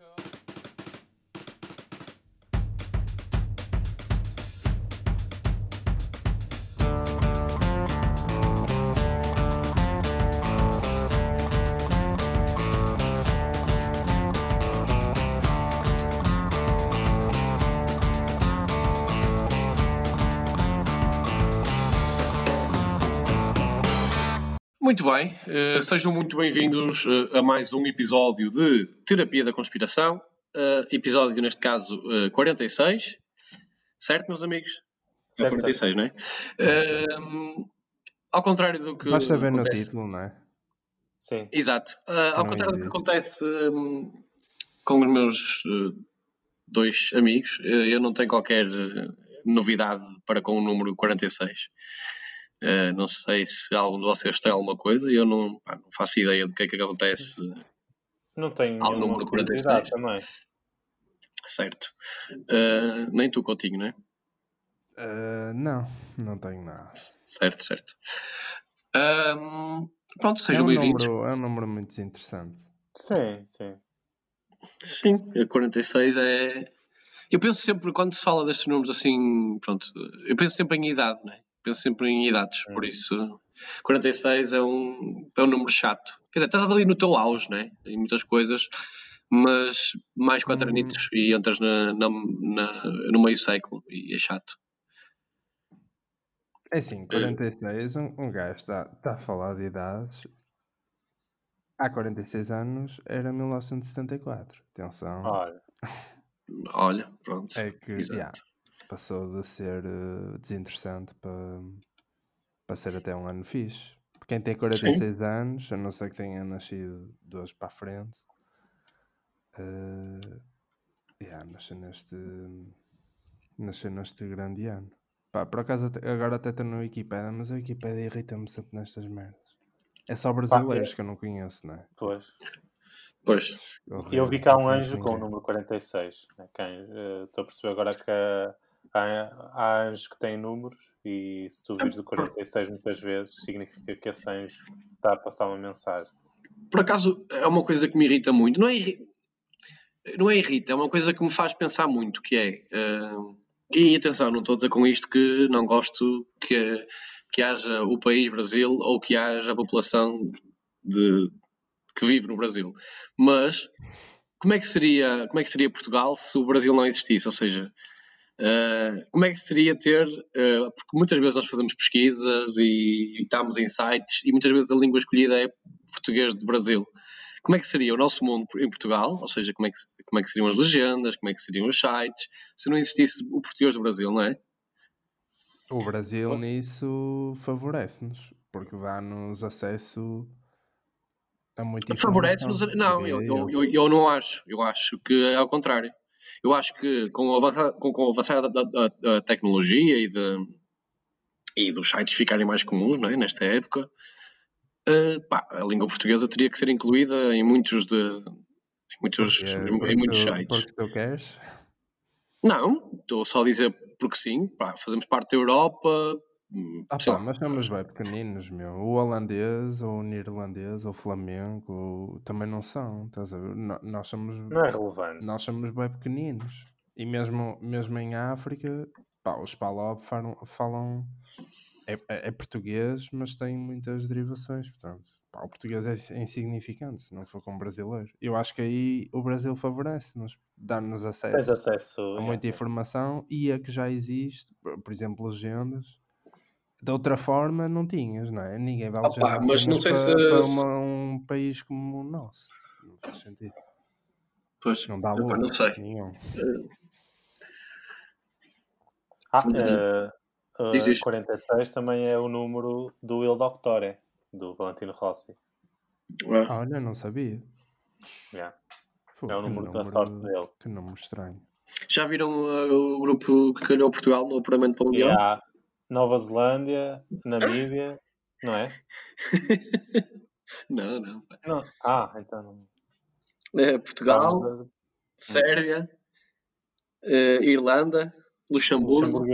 Welcome. Muito bem, uh, sejam muito bem-vindos uh, a mais um episódio de Terapia da Conspiração, uh, episódio neste caso 46, certo, meus amigos? Certo, 46, certo. não é? ao contrário do que. Basta ver acontece... no título, não é? Sim. Exato. ao contrário do que acontece um, com os meus dois amigos, eu não tenho qualquer novidade para com o número 46. Uh, não sei se algum de vocês tem alguma coisa, eu não, pá, não faço ideia do que é que acontece não tenho ao número 46 também. Certo. Uh, nem tu, Coutinho, não é? Uh, não, não tenho nada. Certo, certo. Um, pronto, sejam é um bem-vindos. É um número muito interessante. Sim, sim. Sim, a 46 é. Eu penso sempre, quando se fala destes números assim, pronto, eu penso sempre em idade, não é? Penso sempre em idades, por hum. isso 46 é um, é um número chato. Quer dizer, estás ali no teu auge, né? Em muitas coisas, mas mais 4 hum. anitos e entras na, na, na, no meio século e é chato. É assim, 46, um, um gajo está, está a falar de idades. Há 46 anos era 1974. Atenção. Olha. Olha, pronto. É que, yeah, passou de ser uh, desinteressante para, para ser até um ano fixe. Quem tem 46 Sim. anos, a não ser que tenha nascido de hoje para a frente, uh, yeah, nasceu neste, nasceu neste grande ano. Pá, por acaso agora até estou no Wikipedia, mas a Wikipedia irrita-me sempre nestas merdas. É só brasileiros Pá, que eu não conheço, não é? Pois. Pois. Eu vi cá um anjo com o número 46. Né? Quem, uh, estou a perceber agora que a, há, há anjos que têm números e se tu vires do 46 muitas vezes, significa que esse anjo está a passar uma mensagem. Por acaso, é uma coisa que me irrita muito. Não é, não é irrita, é uma coisa que me faz pensar muito, que é... Uh, e atenção, não estou a dizer com isto que não gosto que, que haja o país Brasil ou que haja a população de, que vive no Brasil. Mas como é que seria, como é que seria Portugal se o Brasil não existisse? Ou seja, Uh, como é que seria ter, uh, porque muitas vezes nós fazemos pesquisas e, e estamos em sites e muitas vezes a língua escolhida é português do Brasil. Como é que seria o nosso mundo em Portugal? Ou seja, como é que, como é que seriam as legendas, como é que seriam os sites, se não existisse o português do Brasil, não é? O Brasil nisso favorece-nos, porque dá-nos acesso a muita Favorece-nos? Não, eu, eu, eu, eu não acho. Eu acho que é ao contrário. Eu acho que com o avançar, com, com o avançar da, da, da, tecnologia e, de, e dos sites ficarem mais comuns não é? nesta época, uh, pá, a língua portuguesa teria que ser incluída em muitos, de, em muitos, porque, em, porque em muitos tu, sites. Porque tu queres? Não, estou só a dizer porque sim, pá, fazemos parte da Europa, ah, pá, mas somos bem pequeninos, meu. O holandês, ou o neerlandês, ou o flamengo, também não são. Estás a ver? nós somos. Não é relevante. Nós somos bem pequeninos. E mesmo, mesmo em África, pá, os Palop falam. falam é, é, é, português, mas tem muitas derivações. Portanto, pá, o português é insignificante se não for com brasileiro. Eu acho que aí o Brasil favorece-nos, dá-nos acesso, acesso a muita é. informação e a que já existe, por exemplo, legendas de outra forma não tinhas, não é? Ninguém vai Opa, mas não sei para, se para uma, um país como o nosso. Não faz sentido. Pois, não dá lucro, não sei. Nenhum. Ah, uh, uh, 46 também é o número do Il Doctore, do Valentino Rossi. Ah. Olha, não sabia. Yeah. é o número, da sorte dele. Que número estranho. Já viram uh, o grupo que ganhou Portugal no apuramento para o Mundial? Yeah. Nova Zelândia, Namíbia, não é? não, não, não. Ah, então não. É, Portugal, ah, Sérvia, uh, Irlanda, Luxemburgo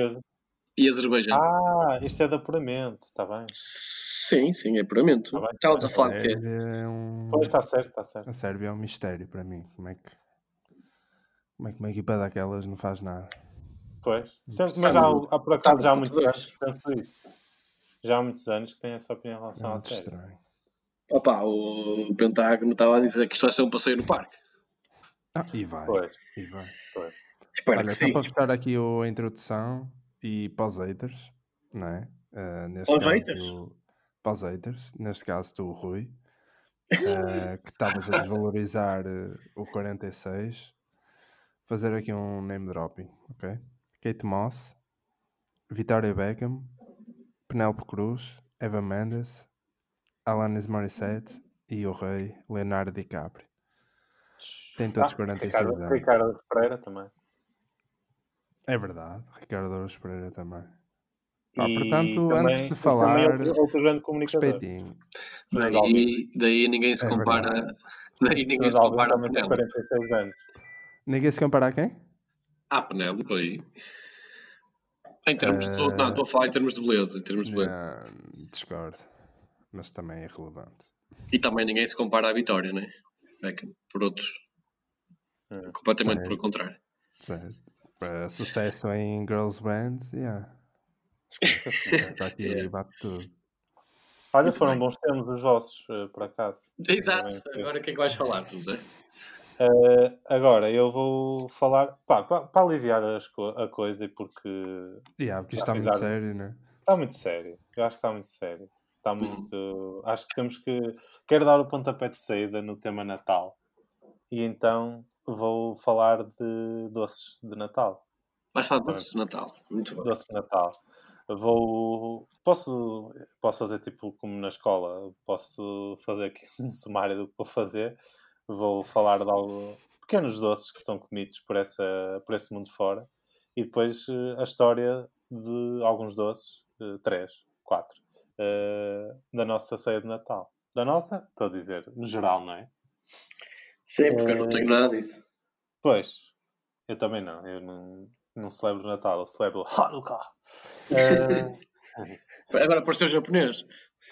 e Azerbaijão. Ah, isto é de apuramento, está bem? Sim, sim, é apuramento. Tá Estavas a falar de quê? É um... Pois está certo, está certo. A Sérvia é um mistério para mim. Como é que Como é que uma equipa daquelas não faz nada? Pois, Sempre, mas há, há por acaso já há muitos anos que penso isso. Já há muitos anos que tenho essa opinião em relação é à série. Estranho. Opa, o Pentágono estava a dizer que isto vai ser um passeio no parque. Ah, e vai. Pois. E vai. Pois. Espero Olha, que só sim. para buscar aqui a introdução e para os haters, não é? Uh, neste Para os caso, haters? do- para os haters, neste caso do Rui, uh, que estavas a desvalorizar uh, o 46, fazer aqui um name dropping, ok? Kate Moss, Victoria Beckham, Penélope Cruz, Eva Mendes, Alanis Morissette e o rei Leonardo DiCaprio. Tem todos Ah, 46 Ricardo, anos. Ricardo Pereira também. É verdade, Ricardo Douros Pereira também. Pá, E portanto, também- antes de e falar, também outro, outro grande comunicador. respeitinho. Daí, daí ninguém se É compara. Daí ninguém se compara a também tem Penélope. 46 anos. Ninguém se compara a quem? Ah, Penélope aí. Em termos de. Não, estou a falar em termos de beleza. Em termos de beleza. Não, discordo. Mas também é relevante. E também ninguém se compara à Vitória, né? Beckham, por outros. Hum. Completamente pelo contrário. Certo. Para sucesso em Girls Band, yeah. Esquece. Está aqui Yeah. bate tudo. Olha, Muito foram bem. bons termos os vossos, eh, por acaso. Exato. Agora o que é que vais falar, tu, Zé? Eh, agora, eu vou falar, para aliviar as co- a coisa, e porque Yeah, porque isto está muito sério, né? está muito sério. Eu acho que está muito sério. Hum. Está muito. Acho que temos que. Quero dar o pontapé de saída no tema Natal. E então vou falar de doces de Natal. Vais falar de doces de Natal. Muito bem. Doces de Natal. Vou. Posso, posso fazer tipo como na escola. Posso fazer aqui um sumário do que vou fazer. Vou falar de algo. Pequenos doces que são comidos por, essa, por esse mundo fora. E depois eh, a história de alguns doces. eh, três, quatro. eh, da nossa ceia de Natal. Da nossa, estou a dizer, no geral, não é? Sim, porque eu não tenho nada disso. Pois, eu também não. Eu não, não celebro Natal, eu celebro Hanukkah. Agora apareceu o japonês.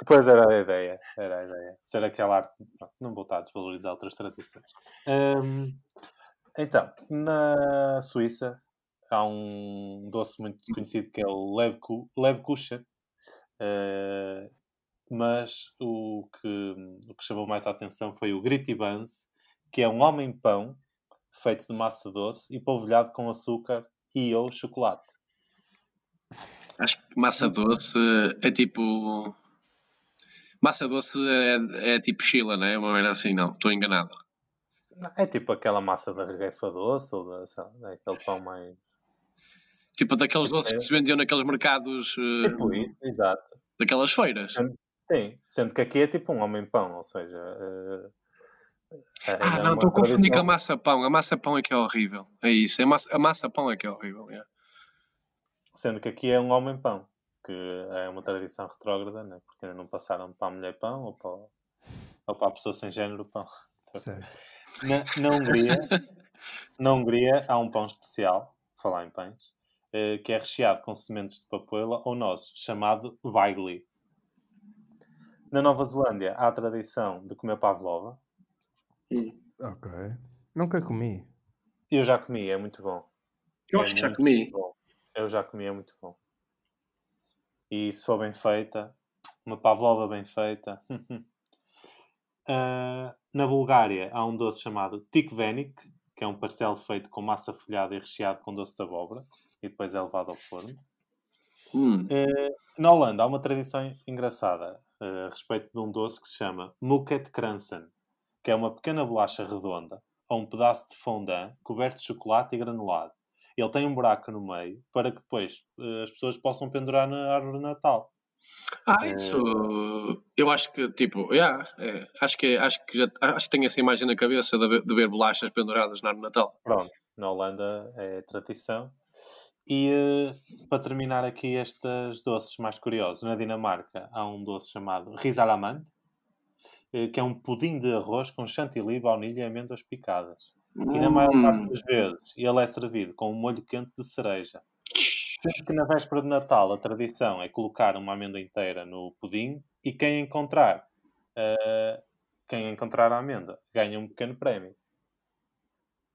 Pois era a ideia, era a ideia. Ser aquela arte. não vou estar a desvalorizar outras tradições. Hum, então, na Suíça há um doce muito conhecido que é o Lebku- Lebkuchen. eh, mas o que, o que chamou mais a atenção foi o Gritty Buns, que é um homem-pão feito de massa doce e polvilhado com açúcar e ou chocolate. Acho que massa doce é tipo. Massa doce é, é tipo Chila, não é? Uma maneira assim, não. Estou enganado. É tipo aquela massa da regueifa doce ou da, lá, aquele pão mais. Tipo daqueles doces que se vendiam naqueles mercados. eh, Tipo isso, exato. daquelas feiras. Sim, sendo que aqui é tipo um homem-pão, ou seja. eh, é- Ah, é não, estou a confundir com a tradição- massa pão. A massa pão é que é horrível. É isso. A massa, a massa pão é que é horrível. é. Sendo que aqui é um homem-pão, que é uma tradição retrógrada, né? porque ainda não passaram para a mulher-pão ou para, ou para a pessoa sem género pão. Certo. Na, na Hungria, na Hungria há um pão especial, falar em pães, eh, que é recheado com sementes de papoila ou nozes, chamado Weigli. Na Nova Zelândia há a tradição de comer pavlova. Ok. Nunca comi. Eu já comi, é muito bom. Eu É acho que já comi. bom. Eu já comi, é muito bom. E se for bem feita, uma pavlova bem feita. Ah, na Bulgária há um doce chamado tikvenik, que é um pastel feito com massa folhada e recheado com doce de abóbora e depois é levado ao forno. Hum. Eh, na Holanda há uma tradição engraçada eh, a respeito de um doce que se chama Muket Kransen, que é uma pequena bolacha redonda ou um pedaço de fondant coberto de chocolate e granulado. Ele tem um buraco no meio para que depois eh, as pessoas possam pendurar na árvore de Natal. Ah, isso. Eu acho que, tipo, yeah, é, acho, que, acho, que já, acho que tenho essa imagem na cabeça de ver, de ver bolachas penduradas na árvore de Natal. Pronto, na Holanda é tradição. E eh, para terminar aqui estes doces mais curiosos, na Dinamarca há um doce chamado risalamande, eh, que é um pudim de arroz com chantilly, baunilha e amêndoas picadas. E na maior parte Hum. das vezes ele é servido com um molho quente de cereja. Sendo que na véspera de Natal a tradição é colocar uma amêndoa inteira no pudim e quem encontrar eh, quem encontrar a amêndoa ganha um pequeno prémio.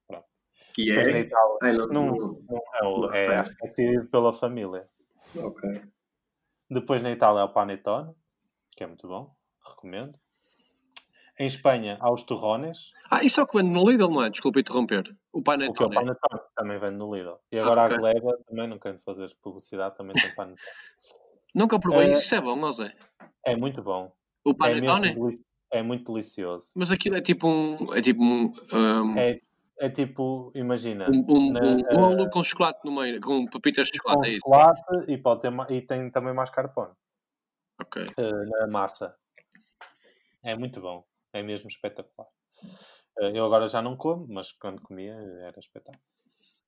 Pronto. Que é? Itália, Ai, não, não, não, não, é, é, é decidido pela família. Ok. Depois na Itália é o Panettone, que é muito bom, recomendo. Em Espanha há os torrones. Ah, isso é o que vende no Lidl, não é? Desculpa interromper. O Panettone. O que é o Panettone também vende no Lidl. E agora ah, okay. a Gleba, também não quero fazer publicidade, também tem Panettone. Nunca provei é... isso, é bom, não Zé? É muito bom. O Panettone? É, é muito delicioso. Mas aquilo é tipo um... É tipo um... um... É, é tipo, imagina... Um, um, na, um bolo uh... com chocolate no meio, com papitas de chocolate, com é isso? chocolate e, pode ter, e tem também mascarpone. Ok. Uh, na massa. É muito bom. É mesmo espetacular. Uh, eu agora já não como, mas quando comia era espetacular.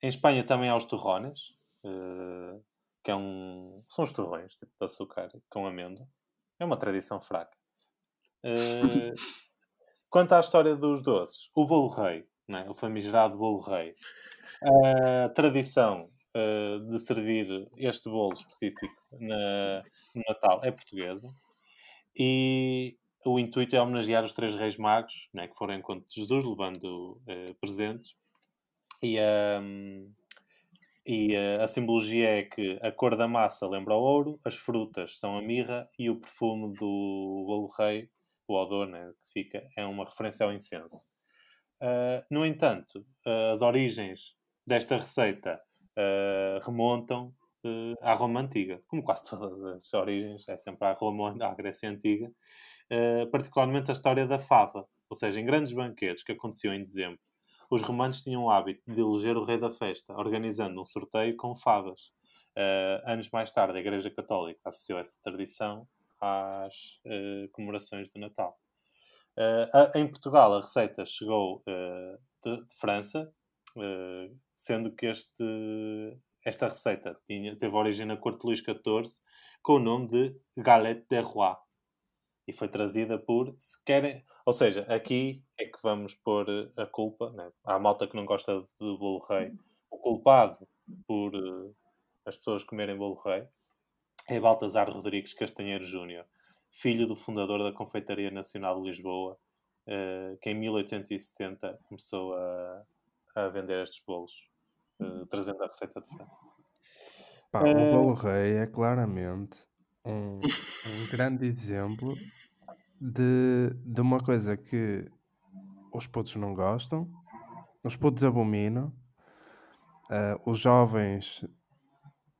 Em Espanha também há os torrones, uh, que é um, são os torrões tipo de açúcar com amêndoa. É uma tradição fraca. Quanto à história dos doces, o bolo rei, é? o famigerado bolo rei, a tradição de servir este bolo específico no Natal é portuguesa e o intuito é homenagear os três reis magos né, que foram em encontro de Jesus, levando uh, presentes. E, um, e uh, a simbologia é que a cor da massa lembra o ouro, as frutas são a mirra e o perfume do bolo rei, o odor né, que fica, é uma referência ao incenso. Uh, no entanto, as origens desta receita remontam à Roma Antiga, como quase todas as origens, é sempre à Roma, à Grécia Antiga, uh, particularmente a história da fava, ou seja, em grandes banquetes que aconteciam em dezembro, os romanos tinham o hábito de eleger o rei da festa, organizando um sorteio com favas. Uh, anos mais tarde, a Igreja Católica associou essa tradição às uh, comemorações do Natal. Uh, em Portugal, a receita chegou de, de, França, sendo que este, esta receita tinha, teve origem na corte Luís XIV com o nome de galette de roi, e foi trazida por se querem. Ou seja, aqui é que vamos pôr a culpa. Né? Há malta que não gosta do bolo rei. O culpado por uh, as pessoas comerem bolo rei é Baltazar Rodrigues Castanheiro Júnior, filho do fundador da Confeitaria Nacional de Lisboa, uh, que em 1870 começou a, a vender estes bolos, uh, trazendo a receita de França. Pá, o bolo rei é claramente um, um grande exemplo de, de uma coisa que os putos não gostam, os putos abominam, uh, os jovens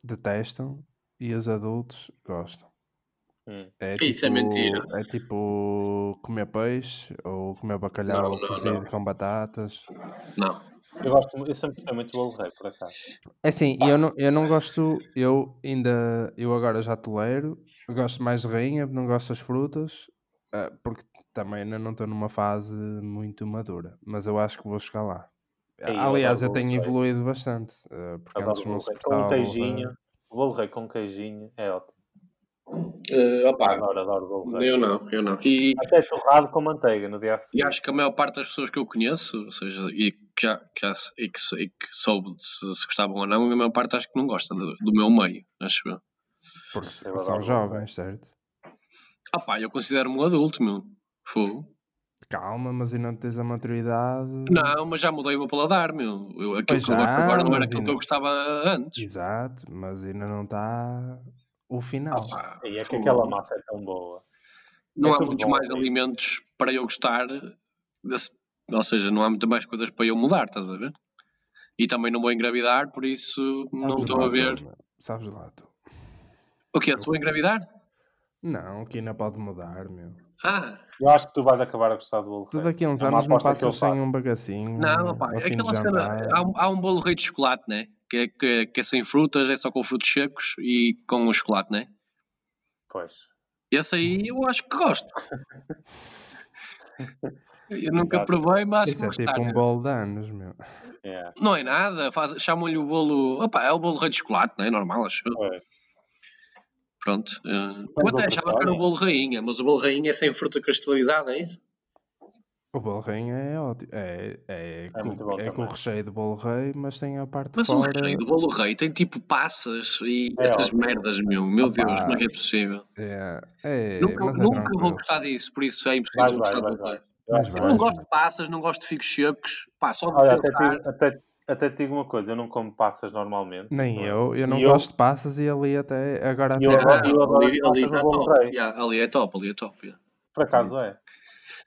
detestam e os adultos gostam. Hum. É tipo, Isso é tipo, mentira. É tipo comer peixe ou comer bacalhau não, não, cozido não. com batatas. Não. Eu gosto, eu sempre gostei muito do bolo rei, por acaso. É assim, eu não, eu não gosto, eu ainda, eu agora já tolero, gosto mais de rainha, não gosto das frutas, uh, porque também ainda não estou numa fase muito madura, mas eu acho que vou chegar lá. Aí, Aliás, eu, tenho evoluído bastante, uh, porque antes não se Com um queijinho, o bolo rei com queijinho é ótimo. Uh, opa, adoro, adoro bolo rei. Eu não, eu não. E, Até torrado com manteiga no dia seguinte. E acho que a maior parte das pessoas que eu conheço, ou seja, e que já, que já e que, e que soube se, se gostavam ou não, a maior parte acho que não gosta do, do meu meio, acho eu. Porque são jovens, certo? Ah pá, eu considero-me um adulto, meu. Fogo. Calma, mas ainda não tens a maturidade. Não, mas já mudei o meu paladar, meu. Eu, aquilo pois que já, eu gosto agora não era aquilo ainda... que eu gostava antes. Exato, mas ainda não está o final. Ah, e é que aquela massa é tão boa. Não é há muitos bom, mais alimentos para eu gostar, desse... ou seja, não há muitas mais coisas para eu mudar, estás a ver? E também não vou engravidar, por isso Sabes não estou a ver. Sabes lá, tu. O que é? Se vou engravidar? Não, que ainda pode mudar, meu. Ah! Eu acho que tu vais acabar a gostar do bolo rei. Tu daqui a uns é anos não passas sem um bagacinho. Não, pá, aquela cena. Há um, há um bolo rei de chocolate, né? Que é, que, que é sem frutas, é só com frutos secos e com o chocolate, né? Pois. Esse aí eu acho que gosto. eu nunca Exato. provei, mas Isso é tipo um bolo de anos, meu. Yeah. Não é nada, chamam-lhe o bolo. Opa, é o bolo rei de chocolate, não é normal, acho. Pois. Pronto. Uh, eu até achava que era o bolo rainha, mas o bolo rainha é sem fruta cristalizada, é isso? O bolo rainha é ótimo. É, é, é, com, é com o recheio do bolo rei, mas tem a parte mas fora... Mas o recheio do bolo rei tem tipo passas e é essas ótimo. merdas, meu. Meu Opa, Deus, como é que é possível? É, é, nunca é nunca vou gostar disso, por isso é impossível vai, gostar vai, do bolo rei. Eu, não gosto de passas, não gosto de figos secos. Pá, só de Olha, pensar... até, até, até te digo uma coisa, eu não como passas normalmente. Nem eu, eu não gosto eu... de passas e ali até agora até. Eu, eu, adoro ali, ali, tá top. Yeah, ali é top, ali é top. Yeah. Por acaso é.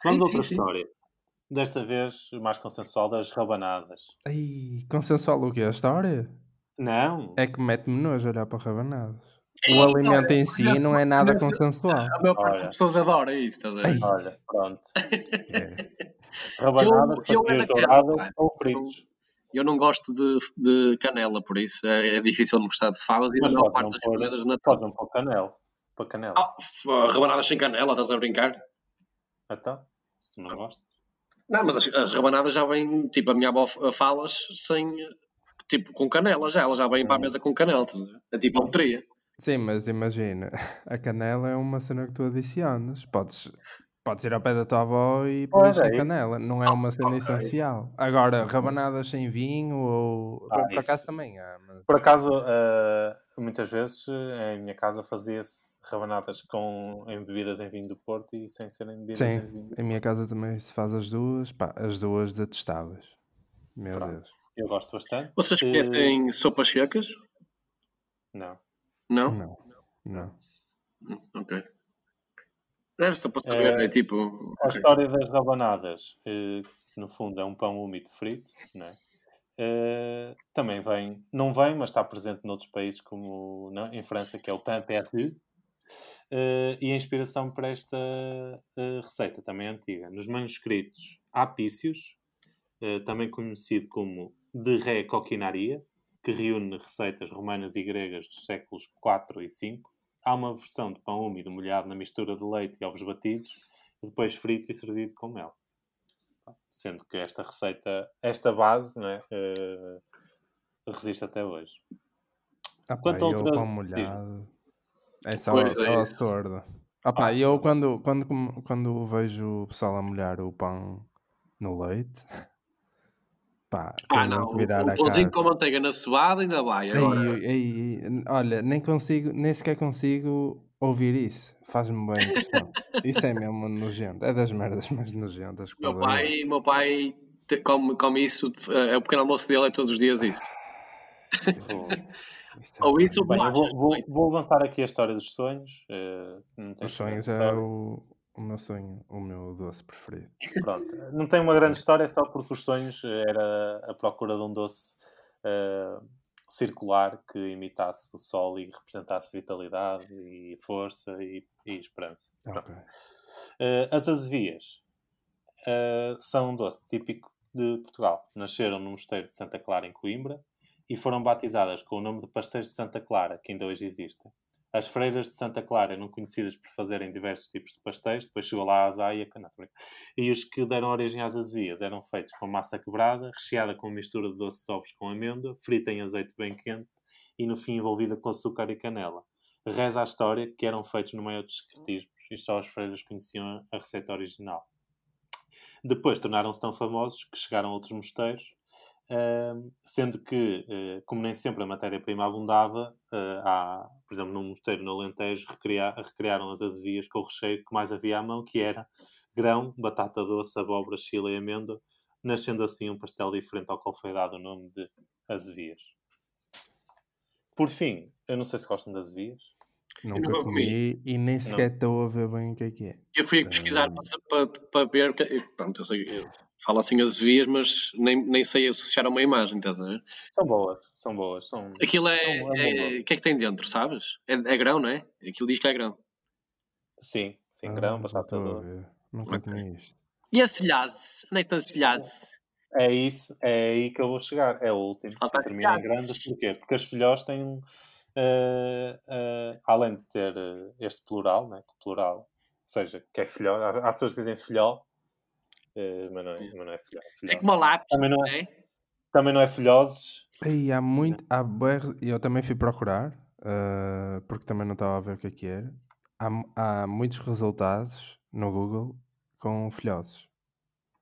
Vamos a outra sim, história. Sim. Desta vez mais consensual das rabanadas. Ai, consensual o quê? A história? Não. É que mete-me nojo olhar para rabanadas. O alimento não, em si não é nada consensual. A maior parte das pessoas adora isso, estás a ver? Olha, pronto. Rabanadas, douradas ou fritos. Eu não gosto de, de canela, por isso é, é difícil não gostar de favas e a maior parte das coisas na Pode não pôr canela. Para canela. Ah, rabanadas sem canela, estás a brincar? Então, se tu não gostas. Não, mas as, as rabanadas já vêm, tipo, a minha avó falas sem, tipo, com canela já, ela já vem para a hum. mesa com canela, é tipo a loteria. Sim, mas imagina, a canela é uma cena que tu adicionas, podes Podes ir ao pé da tua avó e pôr é canela, não é uma cena okay. essencial. Agora, rabanadas sem vinho ou. Ah, por acaso também há. Mas... Por acaso, uh, muitas vezes em minha casa fazia-se rabanadas com, em bebidas em vinho do Porto e sem serem bebidas Sim, em vinho do em minha casa também se faz as duas, pá, as duas detestáveis. Meu Pronto. Deus. Eu gosto bastante. Vocês conhecem uh... sopas secas? Não. Não? Não. Não. Ok. Era só para saber, é, é tipo. A okay. história das rabanadas, eh, no fundo é um pão úmido frito, né? Uh, também vem, não vem, mas está presente noutros países, como na, em França, que é o pain perdu. Uh, e a inspiração para esta uh, receita também é antiga. Nos manuscritos Apícios, também conhecido como de Ré Coquinaria, que reúne receitas romanas e gregas dos séculos IV e V, há uma versão de pão úmido molhado na mistura de leite e ovos batidos, e depois frito e servido com mel. Sendo que esta receita, esta base, né, uh, resiste até hoje. Ah, Quanto ao pão molhado, é só, pois só é a sorda. Ah, pá, eu quando, quando, quando vejo o pessoal a molhar o pão no leite, Pá, ah, não, o pãozinho com manteiga na cevada ainda vai. Agora. Ei, ei, ei, olha, nem consigo, nem sequer consigo ouvir isso. Faz-me bem isso é mesmo nojento. É das merdas mais nojentas. Meu pai, meu pai come, come isso, é o pequeno almoço dele, é todos os dias isso. É ou isso ou Bem, vou, vou, vou, avançar aqui a história dos sonhos. Uh, os sonhos é o, o meu sonho, o meu doce preferido. Pronto, não tem uma grande história, só porque os sonhos era a procura de um doce uh, circular que imitasse o sol e representasse vitalidade e força e, e esperança. Okay. Uh, as azevias uh, são um doce típico de Portugal. Nasceram no mosteiro de Santa Clara, em Coimbra, e foram batizadas com o nome de pastéis de Santa Clara, que ainda hoje existem. As freiras de Santa Clara eram conhecidas por fazerem diversos tipos de pastéis, depois chegou lá a azaia, e os que deram origem às azevias eram feitos com massa quebrada, recheada com mistura de doce de ovos com amêndoa, frita em azeite bem quente e no fim envolvida com açúcar e canela. Reza a história que eram feitos no meio dos secretismos e só as freiras conheciam a receita original. Depois tornaram-se tão famosos que chegaram a outros mosteiros sendo que, uh, como nem sempre a matéria-prima abundava, uh, há, por exemplo, num mosteiro no Alentejo, recriar, recriaram as azevias com o recheio que mais havia à mão, que era grão, batata doce, abóbora, chile e amêndoa, nascendo assim um pastel diferente ao qual foi dado o nome de azevias. Por fim, eu não sei se gostam das azevias. Nunca comi e nem sequer estou a ver bem o que é que é. Eu fui pesquisar para, para, para ver. Pronto, eu sei, eu falo assim as vias, mas nem, nem sei associar a uma imagem, estás a ver? São boas, são boas. São, Aquilo é. O é, que é que tem dentro, sabes? É, é, grão, não é? Aquilo diz que é grão. Sim, sim, ah, grão, batata doce. Nunca okay. isto. E as filhazes? Onde é que estão as filhazes? É isso, é aí que eu vou chegar. É o último. Termina em grandes. Porquê? Porque as filhós têm uh, uh, além de ter uh, este plural, né, plural, ou seja, que é filhó, há, há pessoas que dizem filhó, mas, não é, mas não é filhó. É, filhó. é como lápis, também não é, é? Também não é filhoses. E há muito, há eu também fui procurar, porque também não estava a ver o que é que era. Há, há muitos resultados no Google com filhosos.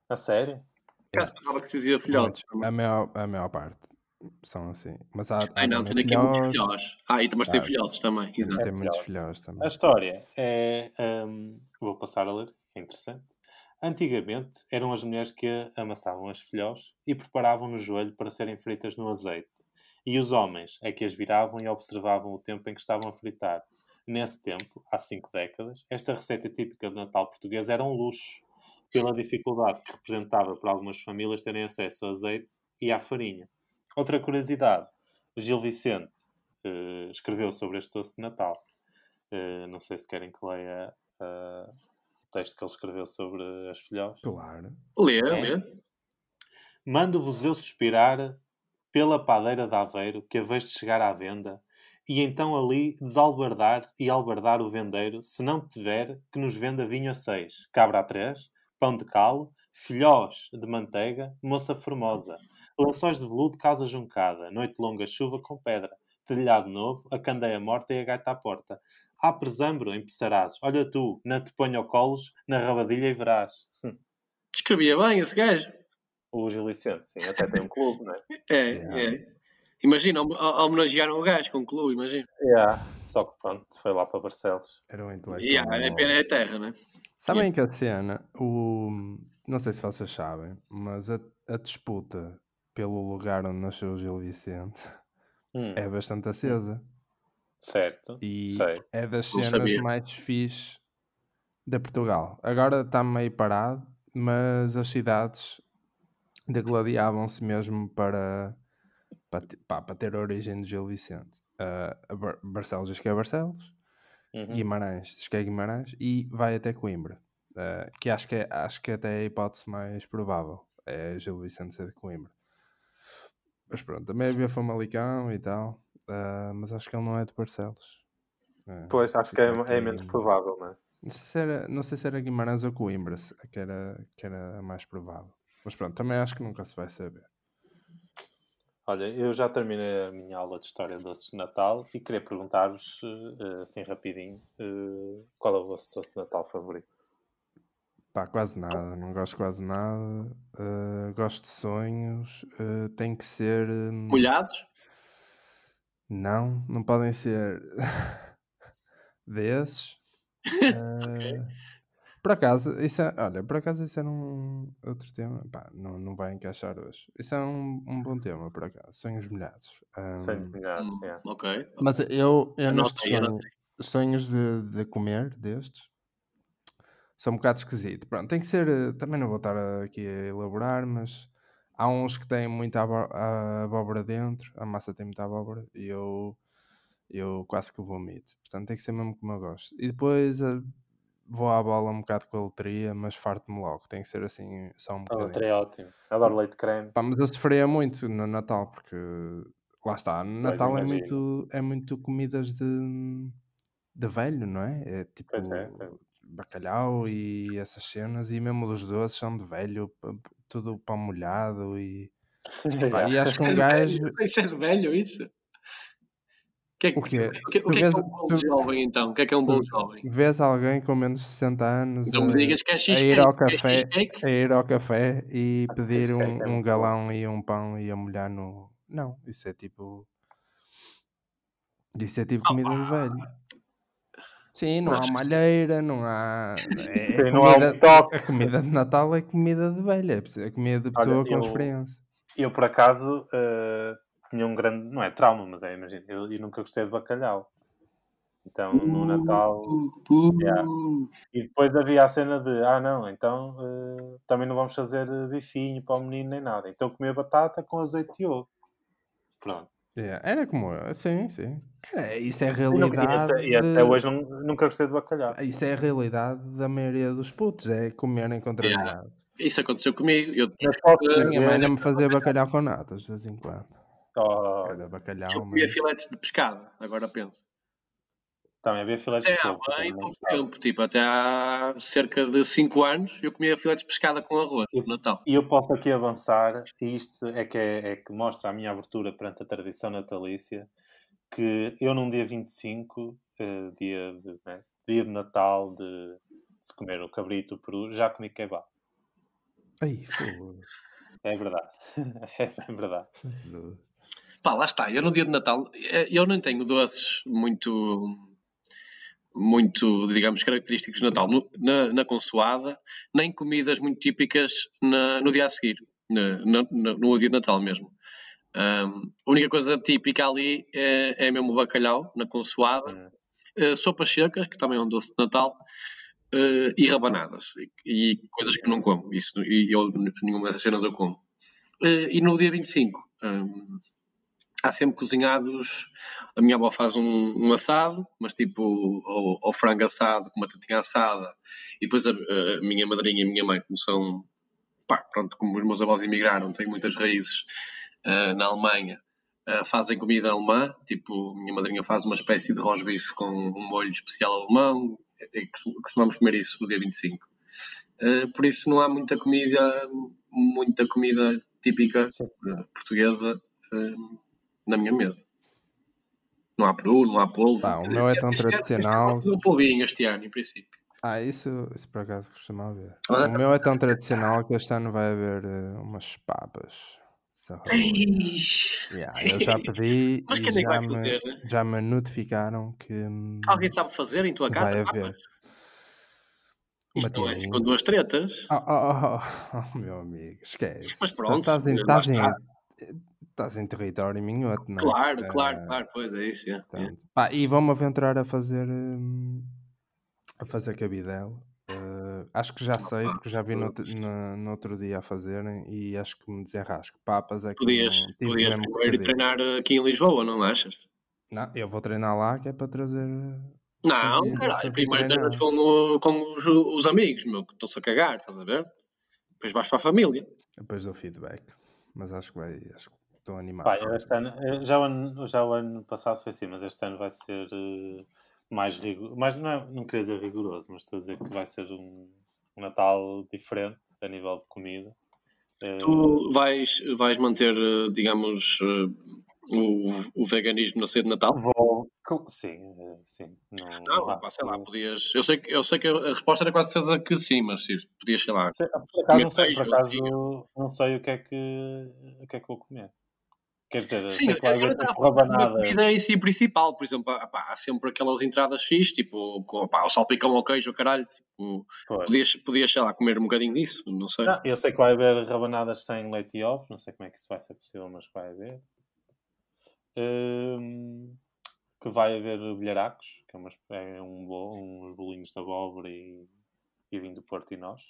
A sério? Caso pensava que se dizia filhotes. A maior, a maior parte são assim. Mas há, Ai não, tem aqui muitos filhós. Ah, e mas tem filhosos também. Exato. Tem muitos filhós também. A história é. Um, vou passar a ler, é interessante. Antigamente eram as mulheres que amassavam as filhós e preparavam no joelho para serem fritas no azeite. E os homens é que as viravam e observavam o tempo em que estavam a fritar. Nesse tempo, há cinco décadas, esta receita típica de Natal português era um luxo, pela dificuldade que representava para algumas famílias terem acesso ao azeite e à farinha. Outra curiosidade, Gil Vicente uh, escreveu sobre este doce de Natal. Uh, não sei se querem que leia uh, o texto que ele escreveu sobre as filhós. Claro. Lê, é. lê. Mando-vos eu suspirar pela padeira de Aveiro que a vez de chegar à venda e então ali desalbardar e albardar o vendeiro, se não tiver, que nos venda vinho a seis, cabra a três, pão de calo, filhós de manteiga, moça formosa, lençóis de veludo, casa juncada, noite longa, chuva com pedra, telhado novo, a candeia morta e a gaita à porta. Há presambro em Pissarados. Olha tu, não te ponho colos, na rabadilha e verás. Hum. Escrevia bem esse gajo. O Gil Vicente, sim, até tem um clube, não é? É, é. Imagina, homenagearam o gajo com o clube, imagina. Yeah. Só que pronto, foi lá para Barcelos. Era um intelectual. Yeah, é pena é terra, né? Sabem yeah. que a cena, o... não sei se vocês sabem, mas a, a disputa pelo lugar onde nasceu o Gil Vicente hum. é bastante acesa. Certo. E sei. é das cenas mais fixe de Portugal. Agora está meio parado, mas as cidades degladiavam-se mesmo para, para, pá, para ter a origem de Gil Vicente. Uh, Bar Barcelos diz que é Barcelos, uhum. Guimarães diz que é Guimarães e vai até Coimbra, uh, que acho que, é, acho que até é a hipótese mais provável. É Gil Vicente ser de Coimbra. Mas pronto, também havia Famalicão e tal, uh, mas acho que ele não é de Barcelos. Uh, pois, acho que é, é menos provável, não é? Não sei, se era, não sei se era Guimarães ou Coimbra, que era, que era a mais provável. Mas pronto, também acho que nunca se vai saber. Olha, eu já terminei a minha aula de História de Doces de Natal e queria perguntar-vos, uh, assim rapidinho, qual é o vosso doce de Natal favorito? Pá, quase nada, não gosto quase nada. Uh, gosto de sonhos. Uh, tem que ser. Um... Molhados? Não, não podem ser desses. Uh, okay. Por acaso, isso é, olha, por acaso isso era um outro tema. Pá, não, não vai encaixar hoje. Isso é um, um bom tema, por acaso. Sonhos molhados. Um, sonhos molhados, yeah. ok. Mas eu, eu nestes sonhos, sonhos de, de comer destes são um bocado esquisito. Pronto, tem que ser. Eh, também não vou estar aqui a elaborar, mas há uns que têm muita abóbora dentro, a massa tem muita abóbora e eu, eu quase que vomito. Portanto, tem que ser mesmo como eu gosto. E depois eh, vou à bola um bocado com a letria, mas farto-me logo. Tem que ser assim, só um bocadinho. A letria é ótimo. Adoro leite creme. Pá, mas eu sofria muito no Natal, porque lá está, no Natal é muito, é muito comidas de, de velho, não é? É tipo. Pois é, é bacalhau e essas cenas, e mesmo os doces são de velho, tudo pão molhado e. Pá, e acho que um gajo. Isso é de velho, isso? Que é, o? Que, o que, é, que é um bolo tu, jovem então? O que é que é um bolo jovem? Vês alguém com menos de 60 anos não a, digas que é a, ir ao café, a ir ao café e pedir um, é um galão e um pão e a molhar no. Não, isso é tipo. Isso é tipo comida de velho. Sim, não há malheira, não há. É, Sim, comida, não há um toque. A comida de Natal é comida de velha, é comida de pessoa Olha, com eu, experiência. Eu, por acaso, uh, tinha um grande. Não é trauma, mas é, imagina, eu, eu nunca gostei de bacalhau. Então, no Natal. Uh, uh, yeah. E depois havia a cena de: ah, não, então uh, também não vamos fazer bifinho para o menino nem nada. Então, comia batata com azeite e ovo. Pronto. Yeah, era como eu, sim, sim. É, isso é a realidade. E, até, e até hoje não, nunca gostei de bacalhau. Isso é a realidade da maioria dos putos, é comerem contaminado. Yeah. Isso aconteceu comigo. Eu, a minha mãe me fazia bacalhau com natas de vez em quando. Oh. Era bacalhau. Eu comia mas... filetes de pescado, agora penso. Também havia filetes de pescado. É, há pouco tempo, tipo, até há cerca de 5 anos eu comia filetes de pescada com arroz no Natal. E eu posso aqui avançar, e isto é que, é, é que mostra a minha abertura perante a tradição natalícia, que eu num dia 25, uh, eh, dia, de, né, dia de Natal, de, de, se comer o cabrito, o peru, já comi kebab. Ai, É verdade. é verdade. Pá, lá está. Eu no dia de Natal, eh, eu não tenho doces muito muito, digamos, característicos de Natal no, na, na consoada, nem comidas muito típicas na, no dia a seguir, no, no, dia de Natal mesmo. Um, a única coisa típica ali é, é mesmo o bacalhau na consoada, uh, sopas secas, que também é um doce de Natal, uh, e rabanadas, e, e, coisas que eu não como, isso, e eu, nenhuma dessas cenas eu como. Uh, e no dia 25, um, há sempre cozinhados. A minha avó faz um, um assado, mas tipo ou, ou, frango assado com uma tatinha assada. E depois a, a, minha madrinha e a minha mãe, como são, pá, pronto, como os meus avós emigraram, têm muitas raízes uh, na Alemanha, uh, fazem comida alemã. Tipo, a minha madrinha faz uma espécie de rosbife com um molho especial alemão. E costumamos comer isso no dia 25. Uh, por isso não há muita comida, muita comida típica portuguesa na minha mesa. Não há peru, não há polvo. Pá, o meu é tão tradicional. Um polvinho este ano, em princípio. Ah, isso, isso por acaso costuma haver. Mas o é... meu é tão tradicional que este ano vai haver uh, umas papas. Yeah, eu já pedi Mas quem é já, me, fazer, né? já me notificaram que hum, alguém sabe fazer em tua casa vai haver. Isto não é assim com duas tretas. Oh, oh, oh, oh, meu amigo, esquece. Mas pronto, estás em, estás em, estás em território minhoto, não é? Claro, claro, claro, pois é isso. É. Pá, e vamos aventurar a fazer hum, a fazer cabidelo. Uh, acho que já sei, porque já vi no, no, no, outro dia a fazerem e acho que me desenrasco. Papas é que. Podias, não, podias primeiro treinar aqui em Lisboa, não achas? Não, eu vou treinar lá que é para trazer. Não, caralho, primeiro treinas com, com os, os amigos, meu, que estão-se a cagar, estás a ver? Depois vais para a família. Depois dou feedback. Mas acho que vai. Acho que Estou animado. Pá, este ano, já, o ano, já o ano passado foi assim, mas este ano vai ser uh, mais rigoroso. Mais, não, é, não queria dizer rigoroso, mas estou a dizer que vai ser um, um Natal diferente a nível de comida. Tu vais, vais manter, eh, digamos, uh, o, o, veganismo na ceia de Natal? Vou, sim, sim. Não, não pá, sei lá, podias. Eu sei, que, eu sei que a resposta era quase certeza que sim, mas sim, podias, sei lá. Por acaso, não sei, por acaso não sei o que, é que, o que é que vou comer. Quer dizer, Sim, agora está a falar comida em si principal, por exemplo, há sempre aquelas entradas X, tipo o salpicão ao queijo, caralho, tipo, podias, podias, sei lá, comer um bocadinho disso, não sei. Não, eu sei que vai haver rabanadas sem leite e ovos, não sei como é que isso vai ser possível, mas vai haver. Hum, que vai haver bilharacos, que é, é um bolo, uns bolinhos de abóbora e, e vinho do Porto e nós.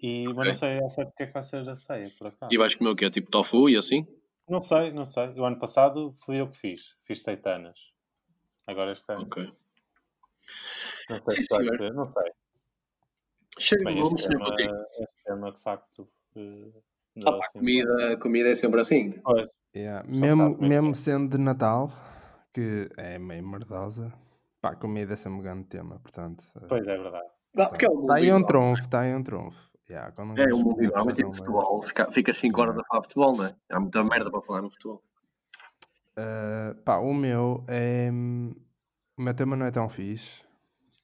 E, mas não sei, não sei porque é que vai ser a ceia, por acaso. E vais comer o quê? Tipo tofu e assim? Não sei, não sei. O ano passado fui eu que fiz. Fiz seitanas. Agora este ano. Ok. Não sei Sim, se vai ser, não sei. Chega Bem, este, tema, este tema, de facto... Uh, ah, assim, comida, comida é sempre assim. Pois. Yeah. Mesmo, mesmo sendo de Natal, que é meio merdosa, pá, comida é sempre um grande tema, portanto... Eh, pois é, verdade. Está tá aí um trunfo, está aí um trunfo. Yeah, é, o mundo igual, é tipo futebol. Fica, ficas 5 horas a falar de futebol, não é? Há muita merda para falar no futebol. Uh, pá, o meu é. O meu tema não é tão fixe.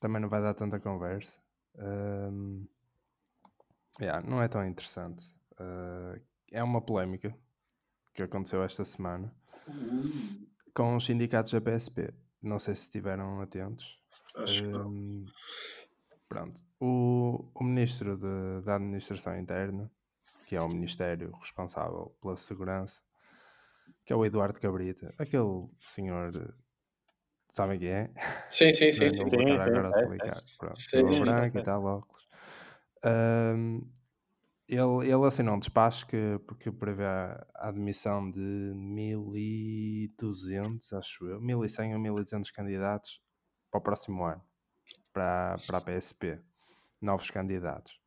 Também não vai dar tanta conversa. Uh, yeah, não é tão interessante. Uh, é uma polémica que aconteceu esta semana uhum. com os sindicatos da PSP. Não sei se estiveram atentos. Acho que não. Pronto. O, o Ministro de, da Administração Interna, que é o Ministério responsável pela segurança, que é o Eduardo Cabrita, aquele senhor. Sabem quem é? Sim, sim, sim. Não, não vou sim, agora sim, explicar. Pronto. Sim, sim, branco e tal, óculos. Um, ele, ele assinou um despacho que, porque prevê a, admissão de 1.200, acho eu, 1.100 ou 1.200 candidatos para o próximo ano para, para a PSP, novos candidatos.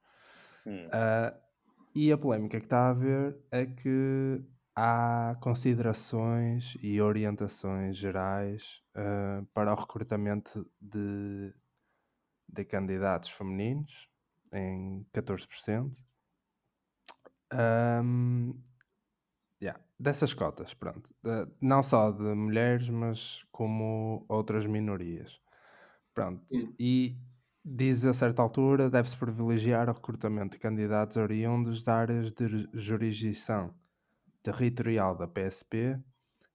Hum. Uh, e a polémica que está a haver é que há considerações e orientações gerais uh, para o recrutamento de, de candidatos femininos em 14%. Um, yeah, dessas cotas, pronto. Uh, não só de mulheres, mas como outras minorias. Pronto. Hum. E diz a certa altura deve-se privilegiar o recrutamento de candidatos oriundos de áreas de jurisdição territorial da PSP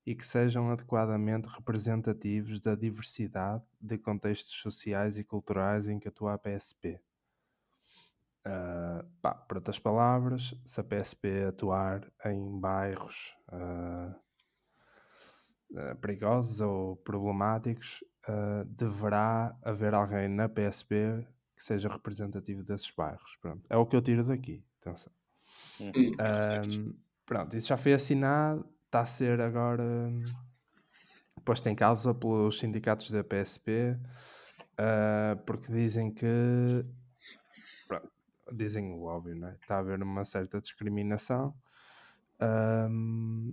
e que sejam adequadamente representativos da diversidade de contextos sociais e culturais em que atua a PSP. Uh, pá, por outras palavras, se a PSP atuar em bairros uh, uh, perigosos ou problemáticos, deverá haver alguém na PSP que seja representativo desses bairros. Pronto, é o que eu tiro daqui. Atenção. Uhum. pronto, isso já foi assinado, está a ser agora posto em causa pelos sindicatos da PSP, porque dizem que dizem o óbvio, não é? Está a haver uma certa discriminação um,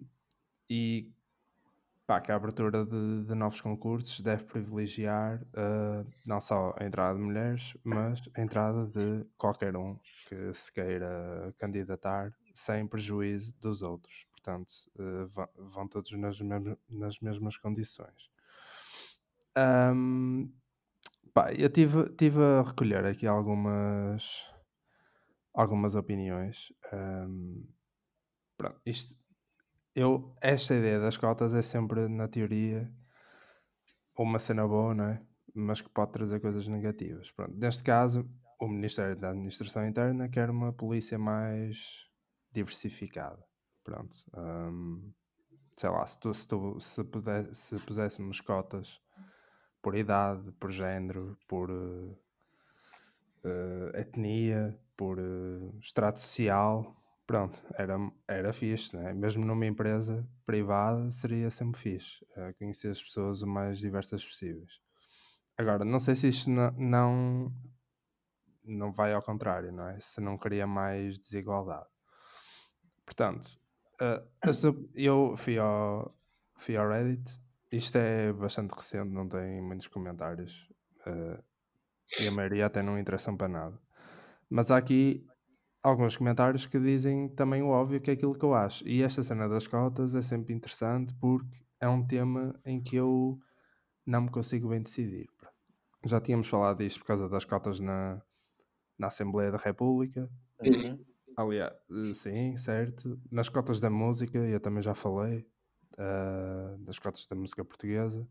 e pá, que a abertura de, de, novos concursos deve privilegiar uh, não só a entrada de mulheres, mas a entrada de qualquer um que se queira candidatar sem prejuízo dos outros. Portanto, uh, vão todos nas, mesmas, nas mesmas condições. Um, pá, eu tive, tive a recolher aqui algumas algumas opiniões. Um, pronto, isto, eu, esta ideia das cotas é sempre, na teoria, uma cena boa, não é? Mas que pode trazer coisas negativas. Pronto, neste caso, o Ministério da Administração Interna quer uma polícia mais diversificada. Pronto. Um, sei lá, se, tu, se, tu, se, puder, se puséssemos cotas por idade, por género, por uh, uh, etnia, por uh, extrato social, pronto, era, era fixe, né? mesmo numa empresa privada seria sempre fixe, uh, conhecer as pessoas o mais diversas possíveis. Agora, não sei se isto não, não, vai ao contrário, não é? Se não cria mais desigualdade. Portanto, uh, eu fui ao, fui ao Reddit, isto é bastante recente, não tem muitos comentários. Uh, e a maioria até não interessam para nada. Mas há aqui alguns comentários que dizem também o óbvio que é aquilo que eu acho. E esta cena das cotas é sempre interessante porque é um tema em que eu não me consigo bem decidir. Já tínhamos falado disto por causa das cotas na, na Assembleia da República. Uhum. Aliás, sim, certo. Nas cotas da música, eu também já falei. Uh, das cotas da música portuguesa.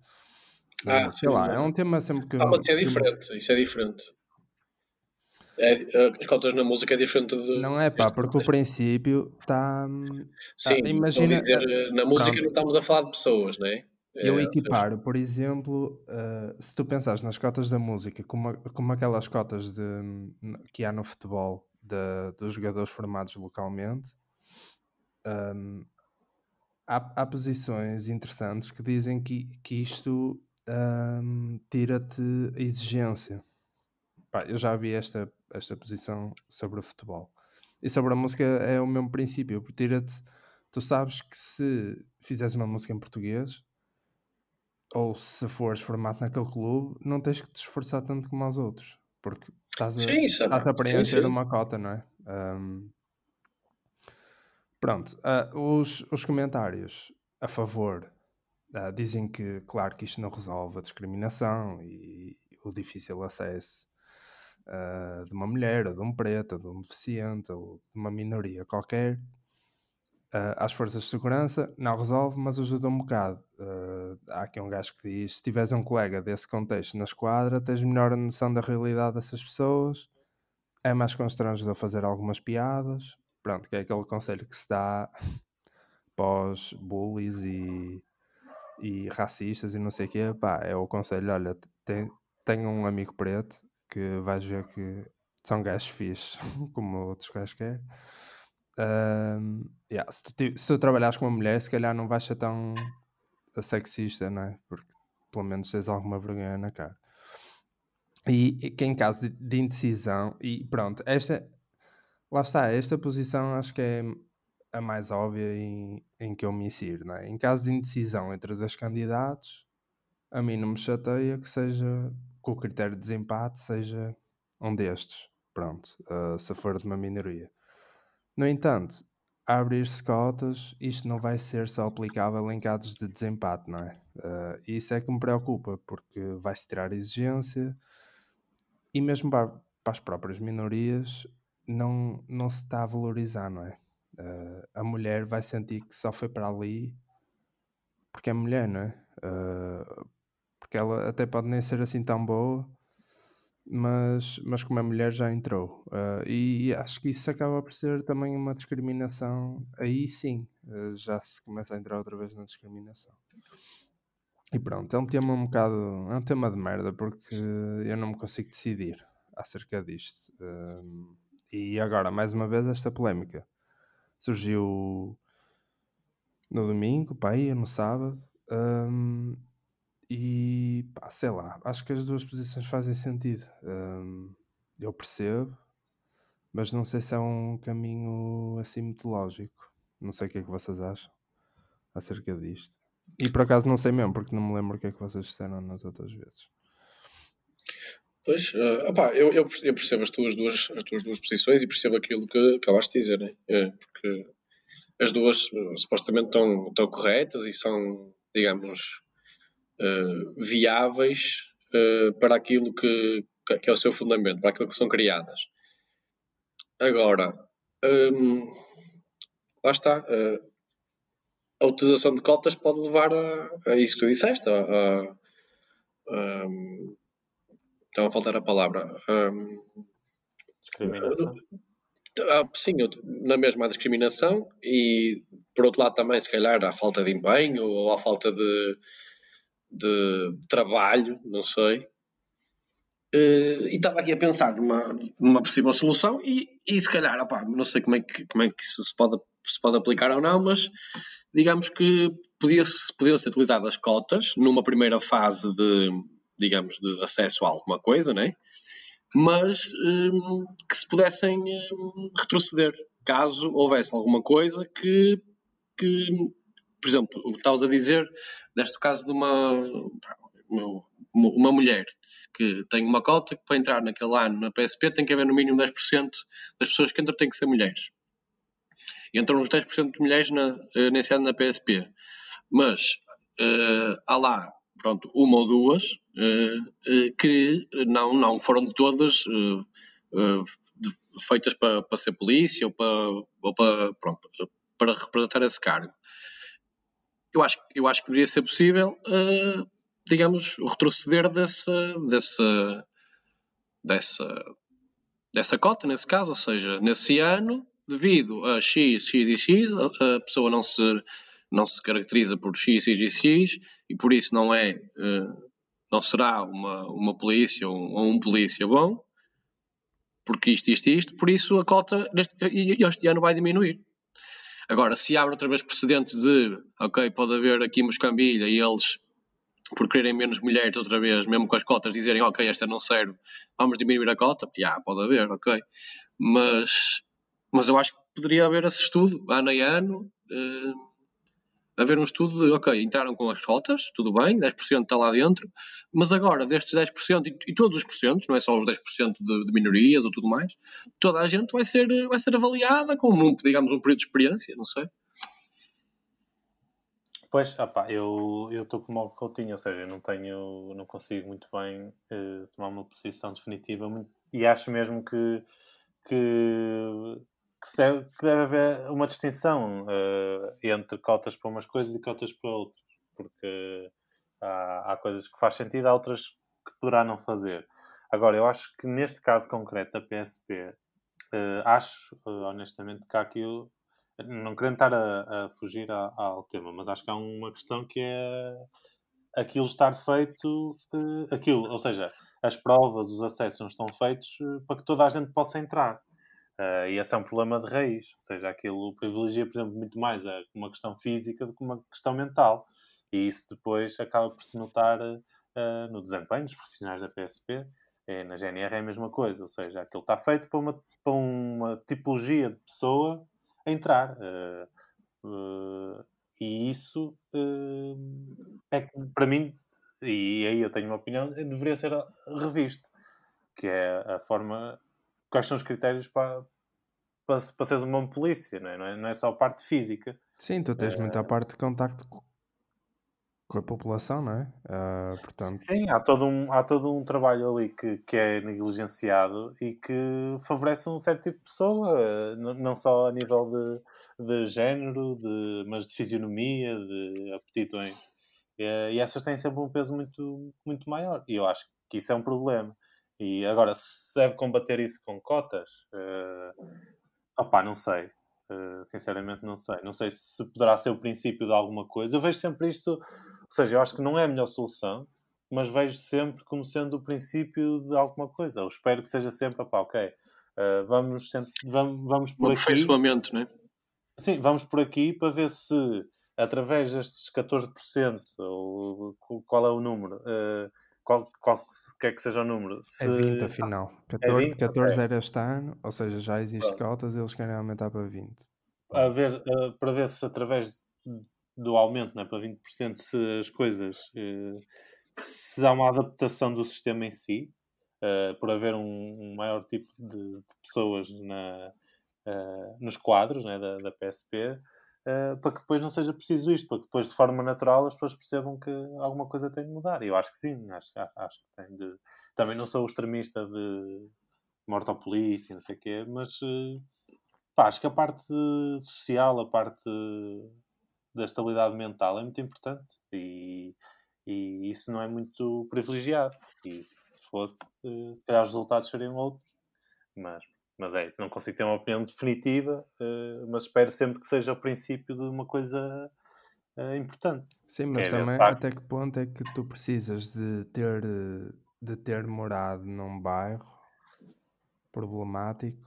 Ah, sei sim, lá, é um tema sempre que. Ah, mas isso é diferente, isso é diferente. É, as cotas na música é diferente de. Não é pá, porque o princípio está. Sim, tá, imagina. Dizer, eh, na música pronto. não estamos a falar de pessoas, não é? Eu equiparo, por exemplo, uh, se tu pensares nas cotas da música, como, como aquelas cotas de, que há no futebol de, dos jogadores formados localmente, um, há, há posições interessantes que dizem que, que isto um, tira-te exigência. Pá, eu já vi esta, esta posição sobre o futebol. E sobre a música é o mesmo princípio, tira-te. Tu sabes que se fizeres uma música em português, ou se fores formado naquele clube, não tens que te esforçar tanto como os outros, porque estás a, sim, estás a preencher sim, sim. uma cota, não é? Um, pronto, uh, os, os comentários a favor uh, dizem que, claro, que isto não resolve a discriminação e o difícil acesso uh, de uma mulher, ou de um preto, ou de um deficiente, ou de uma minoria qualquer, uh, às forças de segurança, não resolve, mas ajuda um bocado. Uh, há aqui um gajo que diz: se tiveres um colega desse contexto na esquadra, tens melhor noção da realidade dessas pessoas, é mais constrangedor fazer algumas piadas. Pronto, que é aquele conselho que se dá pós bullies e, e racistas e não sei o quê. Pá, é o conselho: olha, tem, tenho um amigo preto que vais ver que são gajos fixes, como outros gajos querem. Um, yeah, se, tu, se tu trabalhares com uma mulher, se calhar não vais ser tão sexista, não é? Porque pelo menos tens alguma vergonha na cara. E, e que em caso de, de, indecisão, e pronto, esta lá está, esta posição acho que é a mais óbvia em, em que eu me insiro, não é? Em caso de indecisão entre os dois candidatos, a mim não me chateia que seja que o critério de desempate seja um destes. Pronto, uh, se for de uma minoria. No entanto, abrir-se cotas, isto não vai ser só aplicável em casos de desempate, não é? Uh, isso é que me preocupa, porque vai-se tirar exigência e mesmo para, para, as próprias minorias não, não se está a valorizar, não é? Uh, a mulher vai sentir que só foi para ali porque é mulher, não é? Uh, porque ela até pode nem ser assim tão boa, mas, mas como é mulher já entrou. Uh, e acho que isso acaba por ser também uma discriminação. Aí sim, uh, já se começa a entrar outra vez na discriminação. E pronto, é um tema um bocado. É um tema de merda porque eu não me consigo decidir acerca disto. Uh, e agora, mais uma vez, esta polémica surgiu no domingo, pá, aí, no sábado. Um, e pá, sei lá, acho que as duas posições fazem sentido. Um, eu percebo, mas não sei se é um caminho assim muito lógico. Não sei o que é que vocês acham acerca disto. E por acaso não sei mesmo, porque não me lembro o que é que vocês disseram nas outras vezes. Pois, uh, opá, eu, eu, percebo as tuas, duas, as tuas duas posições e percebo aquilo que acabaste de dizer, né? É, porque as duas uh, supostamente estão, estão corretas e são, digamos, uh, viáveis uh, para aquilo que, que é o seu fundamento, para aquilo que são criadas. Agora, um, lá está. Uh, a utilização de cotas pode levar a, a isso que tu disseste, a, a, a estava a faltar a palavra. Um, discriminação. sim, na mesma discriminação e por outro lado também se calhar a falta de empenho ou a falta de, de trabalho, não sei. Uh, e estava aqui a pensar numa, numa possível solução e, e se calhar, não sei como é, que, como é que isso se pode, se pode aplicar ou não, mas digamos que podia-se podia ser utilizadas cotas numa primeira fase de, digamos, de acesso a alguma coisa, né? mas um, que se pudessem um, retroceder caso houvesse alguma coisa que, que por exemplo, o que estavas a dizer Neste caso de uma, uma, uma mulher que tem uma cota que para entrar naquele ano na PSP tem que haver no mínimo 10% das pessoas que entram têm que ser mulheres. Entram uns 10% de mulheres na, eh, nesse ano na PSP. Mas uh, há lá, pronto, uma ou duas uh, uh, que não, não foram de todas feitas para, para ser polícia ou para, ou para, pronto, para representar esse cargo eu acho, eu acho que deveria ser possível, uh, digamos, retroceder dessa, dessa, dessa, dessa cota, nesse caso, ou seja, nesse ano, devido a X, X e X, a, a pessoa não se, não se caracteriza por X, X e X e por isso não é, uh, não será uma, uma polícia ou um, ou um polícia bom, porque isto, isto, isto, por isso a cota neste, este ano vai diminuir. Agora, se abre outra vez precedentes de, ok, pode haver aqui moscambilha e eles, por quererem menos mulheres outra vez, mesmo com as cotas, dizerem, ok, esta não serve, vamos diminuir a cota, já, yeah, pode haver, ok. Mas, mas eu acho que poderia haver esse estudo, ano a ano, uh, haver um estudo de, ok, entraram com as cotas, tudo bem, 10% está lá dentro, mas agora destes 10% e, e todos os porcentos, não é só os 10% de, de minorias ou tudo mais, toda a gente vai ser, vai ser avaliada com, um, digamos, um período de experiência, não sei. Pois, opa, eu estou como o Coutinho, ou seja, não tenho, não consigo muito bem uh, tomar uma posição definitiva muito, e acho mesmo que, que que deve, haver uma distinção uh, entre cotas para umas coisas e cotas para outras, porque há, há coisas que faz sentido, há outras que poderá não fazer. Agora, eu acho que neste caso concreto da PSP, uh, eh, acho uh, honestamente que há aqui, não querendo estar a, a fugir a, ao tema, mas acho que há uma questão que é aquilo estar feito, aquilo, ou seja, as provas, os acessos estão feitos para que toda a gente possa entrar. Uh, e esse é um problema de raiz, ou seja, aquilo privilegia, por exemplo, muito mais a, uma questão física do que uma questão mental. E isso depois acaba por se notar uh, no desempenho dos profissionais da PSP. É, na GNR é a mesma coisa, ou seja, aquilo está feito para uma, para uma tipologia de pessoa entrar. Uh, e isso é que, para mim, e aí eu tenho uma opinião, deveria ser revisto, que é a forma quais são os critérios para, para, para seres uma polícia, não é? Não, é? não é só a parte física. Sim, tu tens é... muita parte de contacto com a população, não é? Uh, portanto... Sim, há todo, um, há todo um trabalho ali que, que é negligenciado e que favorece um certo tipo de pessoa, não só a nível de, de género, de, mas de fisionomia, de aptidões. E, e essas têm sempre um peso muito, muito maior. E eu acho que isso é um problema. E agora, se deve combater isso com cotas, uh, opá, não sei. Uh, sinceramente, não sei. Não sei se poderá ser o princípio de alguma coisa. Eu vejo sempre isto, ou seja, eu acho que não é a melhor solução, mas vejo sempre como sendo o princípio de alguma coisa. Eu espero que seja sempre, opá, ok, uh, vamos, sempre, vamos, vamos por um aqui. aperfeiçoamento, não é? Sim, vamos por aqui para ver se através destes 14%, ou qual é o número, uh, qual, qual quer que seja o número. Se... É 20 afinal. 14, é 20? 14 okay. era este ano, ou seja, já existe Pronto. cotas eles querem aumentar para 20. A ver, uh, para ver se através do aumento né, para 20% se as coisas uh, se há uma adaptação do sistema em si, uh, por haver um, um maior tipo de, de pessoas na, nos quadros né, da, da PSP, Uh, para que depois não seja preciso isto, para que depois de forma natural as pessoas percebam que alguma coisa tem de mudar. Eu acho que sim, acho, acho que tem de. Também não sou extremista de morte à polícia, não sei o quê, mas uh, pá, acho que a parte social, a parte da estabilidade mental é muito importante e, e isso não é muito privilegiado. E se fosse, uh, se calhar os resultados seriam outros, mas mas é isso, não consigo ter uma opinião definitiva, uh, mas espero sempre que seja o princípio de uma coisa uh, importante. Sim, mas é também até que ponto é que tu precisas de ter, de ter morado num bairro problemático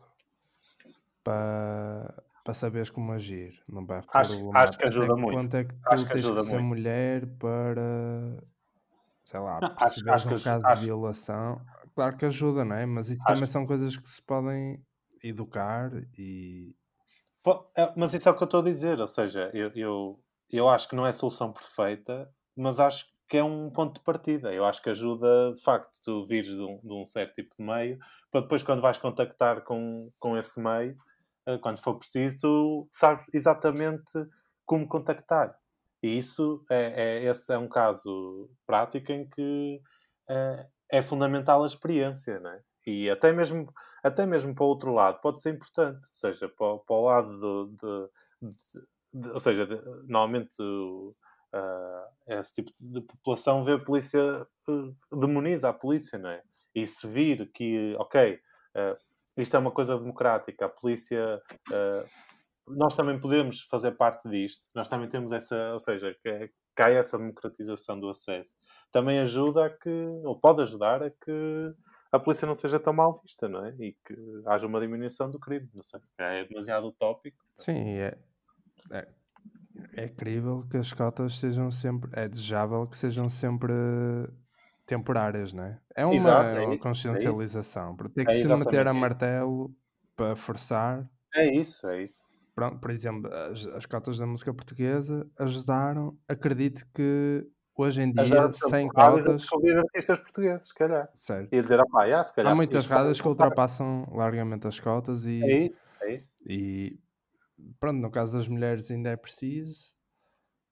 para, para saberes como agir num bairro acho, problemático? Acho que ajuda até muito. Que ponto é que tu acho que tens que ser muito. mulher para sei lá, perceberes um caso acho, de violação claro que ajuda, não é? Mas isso Acho... também são coisas que se podem educar e. É, mas isso é o que eu estou a dizer, ou seja, eu, eu, eu acho que não é a solução perfeita, mas acho que é um ponto de partida. Eu acho que ajuda, de facto, tu vires de um, de um certo tipo de meio, para depois, quando vais contactar com, com esse meio, eh, quando for preciso, tu sabes exatamente como contactar. E isso é, é esse é um caso prático em que é, é fundamental a experiência, não é? E até mesmo, até mesmo para o outro lado pode ser importante, ou seja, para, para o lado de, de, de, de ou seja, normalmente uh, esse tipo de população vê a polícia, uh, demoniza a polícia, não é? E se vir que, ok, uh, isto é uma coisa democrática, a polícia, nós também podemos fazer parte disto, nós também temos essa, ou seja, que é, cai essa democratização do acesso também ajuda a que, ou pode ajudar a que a polícia não seja tão mal vista, não é? E que haja uma diminuição do crime. Não sei se é demasiado utópico. Sim, é, é, é crível que as cotas sejam sempre, é desejável que sejam sempre temporárias, não é? É uma, Exato, é isso, consciencialização, é porque tem que é se meter a martelo para forçar. É isso, é isso. Pronto, por exemplo, as, as cotas da música portuguesa ajudaram, acredito que hoje em dia, sem cotas. descobrir artistas portugueses, se calhar. Certo. E dizer, ah, pá, yeah, se calhar. Há muitas rádios que ultrapassam largamente as cotas e. É isso, é isso. E pronto, no caso das mulheres ainda é preciso.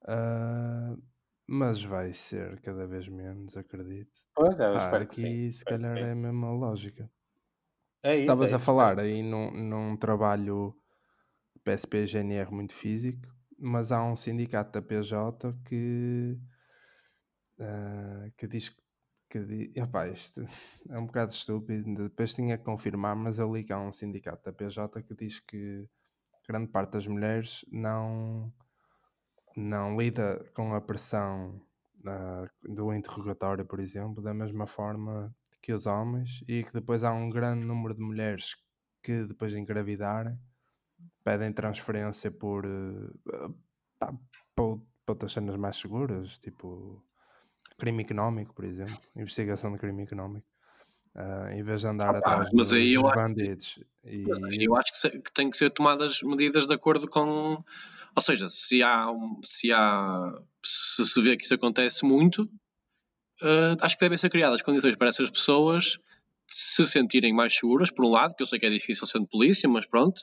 Uh, mas vai ser cada vez menos, acredito. Pois é, eu ah, espero aqui, que sim. se calhar é a mesma lógica. É isso. Estavas é a falar aí num, num trabalho PSP GNR muito físico, mas há um sindicato da PJ que uh, que diz que diz, epá, isto é um bocado estúpido, depois tinha que confirmar, mas eu li que há um sindicato da PJ que diz que grande parte das mulheres não, não lida com a pressão uh, do interrogatório, por exemplo, da mesma forma que os homens, e que depois há um grande número de mulheres que depois de engravidarem pedem transferência por uh, para, para outras cenas mais seguras, tipo crime económico, por exemplo, investigação de crime económico, uh, em vez de andar ah, atrás mas dos, aí eu bandidos. Acho, e... Mas aí eu acho que, se, que tem que ser tomadas medidas de acordo com. Ou seja, se há, se, há, se se vê que isso acontece muito, uh, acho que devem ser criadas condições para essas pessoas se sentirem mais seguras, por um lado, que eu sei que é difícil sendo polícia, mas pronto,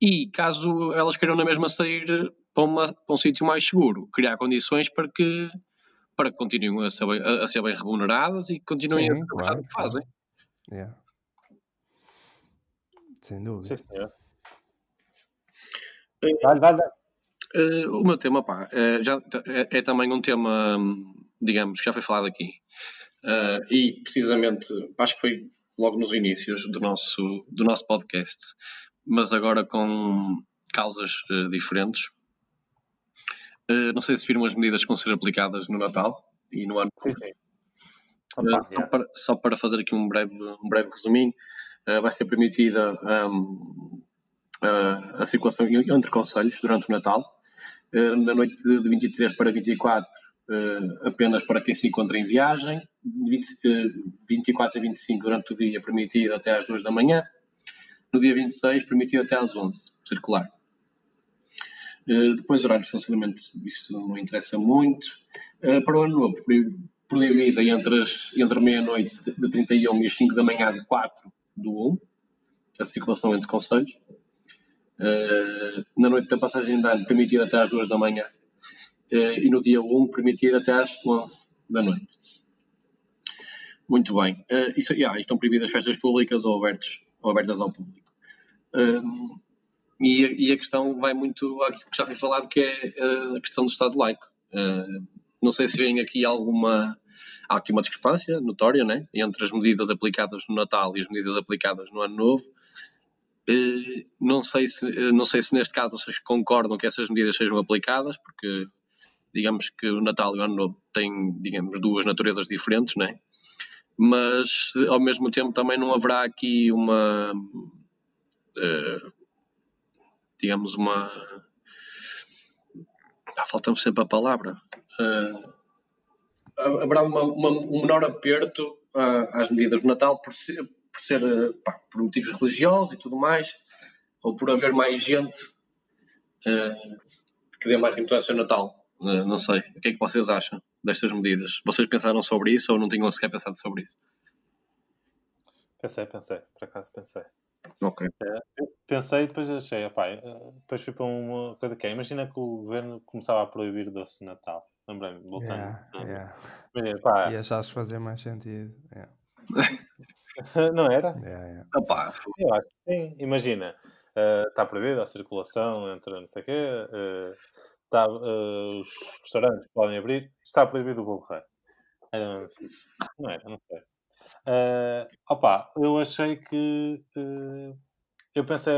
e caso elas queiram na mesma sair para, uma, para um sítio mais seguro, criar condições para que para que continuem a ser, a ser bem remuneradas e continuem Sim, a claro, o que fazem. Yeah. Sem dúvida. Sim, senhor. Vale, vale. Uh, o meu tema, pá, uh, já, é, é, também um tema, digamos, que já foi falado aqui. Uh, e precisamente, acho que foi logo nos inícios do nosso, do nosso podcast, mas agora com causas diferentes. não sei se viram as medidas que vão ser aplicadas no Natal e no ano. Sim, sim. Opa, só, para, só, para, fazer aqui um breve, um breve resuminho, vai ser permitida um, a, circulação entre conselhos durante o Natal na noite de 23 para 24, eh, apenas para quem se encontra em viagem, 20, 24 a 25 durante o dia permitido até às 2 da manhã, no dia 26 permitido até às 11, circular. Eh, depois, horários de funcionamento, isso não interessa muito. Para o ano novo, proibida entre, entre meia-noite de 31 e as 5 da manhã de 4 do 1, a circulação entre conselhos. Uh, na noite da passagem de ano, permitido até às 2 da manhã. Uh, e no dia 1, permitido até às 11 da noite. Muito bem. Uh, isso, yeah, estão proibidas festas públicas ou abertas, ou abertas ao público. E, e, a questão vai muito àquilo que já foi falado, que é a questão do Estado laico. não sei se vem aqui alguma. Há aqui uma discrepância notória né, entre as medidas aplicadas no Natal e as medidas aplicadas no Ano Novo. Eh, não sei, se, eh, não sei se neste caso vocês concordam que essas medidas sejam aplicadas, porque digamos que o Natal e o Ano Novo têm, digamos, duas naturezas diferentes, né? mas ao mesmo tempo também não haverá aqui uma, uh, digamos, uma. Ah, Falta-me sempre a palavra. Uh, haverá uma, uma, um menor aperto uh, às medidas do Natal por ser, por ser pá, por motivos religiosos e tudo mais, ou por haver mais gente que dê mais importância ao Natal. Uh, não sei. O que é que vocês acham destas medidas? Vocês pensaram sobre isso ou não tinham sequer pensado sobre isso? Pensei, pensei. Por acaso pensei. Ok. pensei e depois achei, opa, depois fui para uma coisa que é, imagina que o governo começava a proibir doce de Natal. Lembrei-me, voltando. Yeah, yeah. e achaste fazer mais sentido. Yeah. Não era? É, é. Opa, Eu acho que sim. Imagina, uh, está proibida a circulação entre não sei o quê, uh, está, uh, os restaurantes podem abrir, está proibido o bolo rei. Fixe. Não era, não sei. Uh, opa, eu achei que. Uh, eu pensei.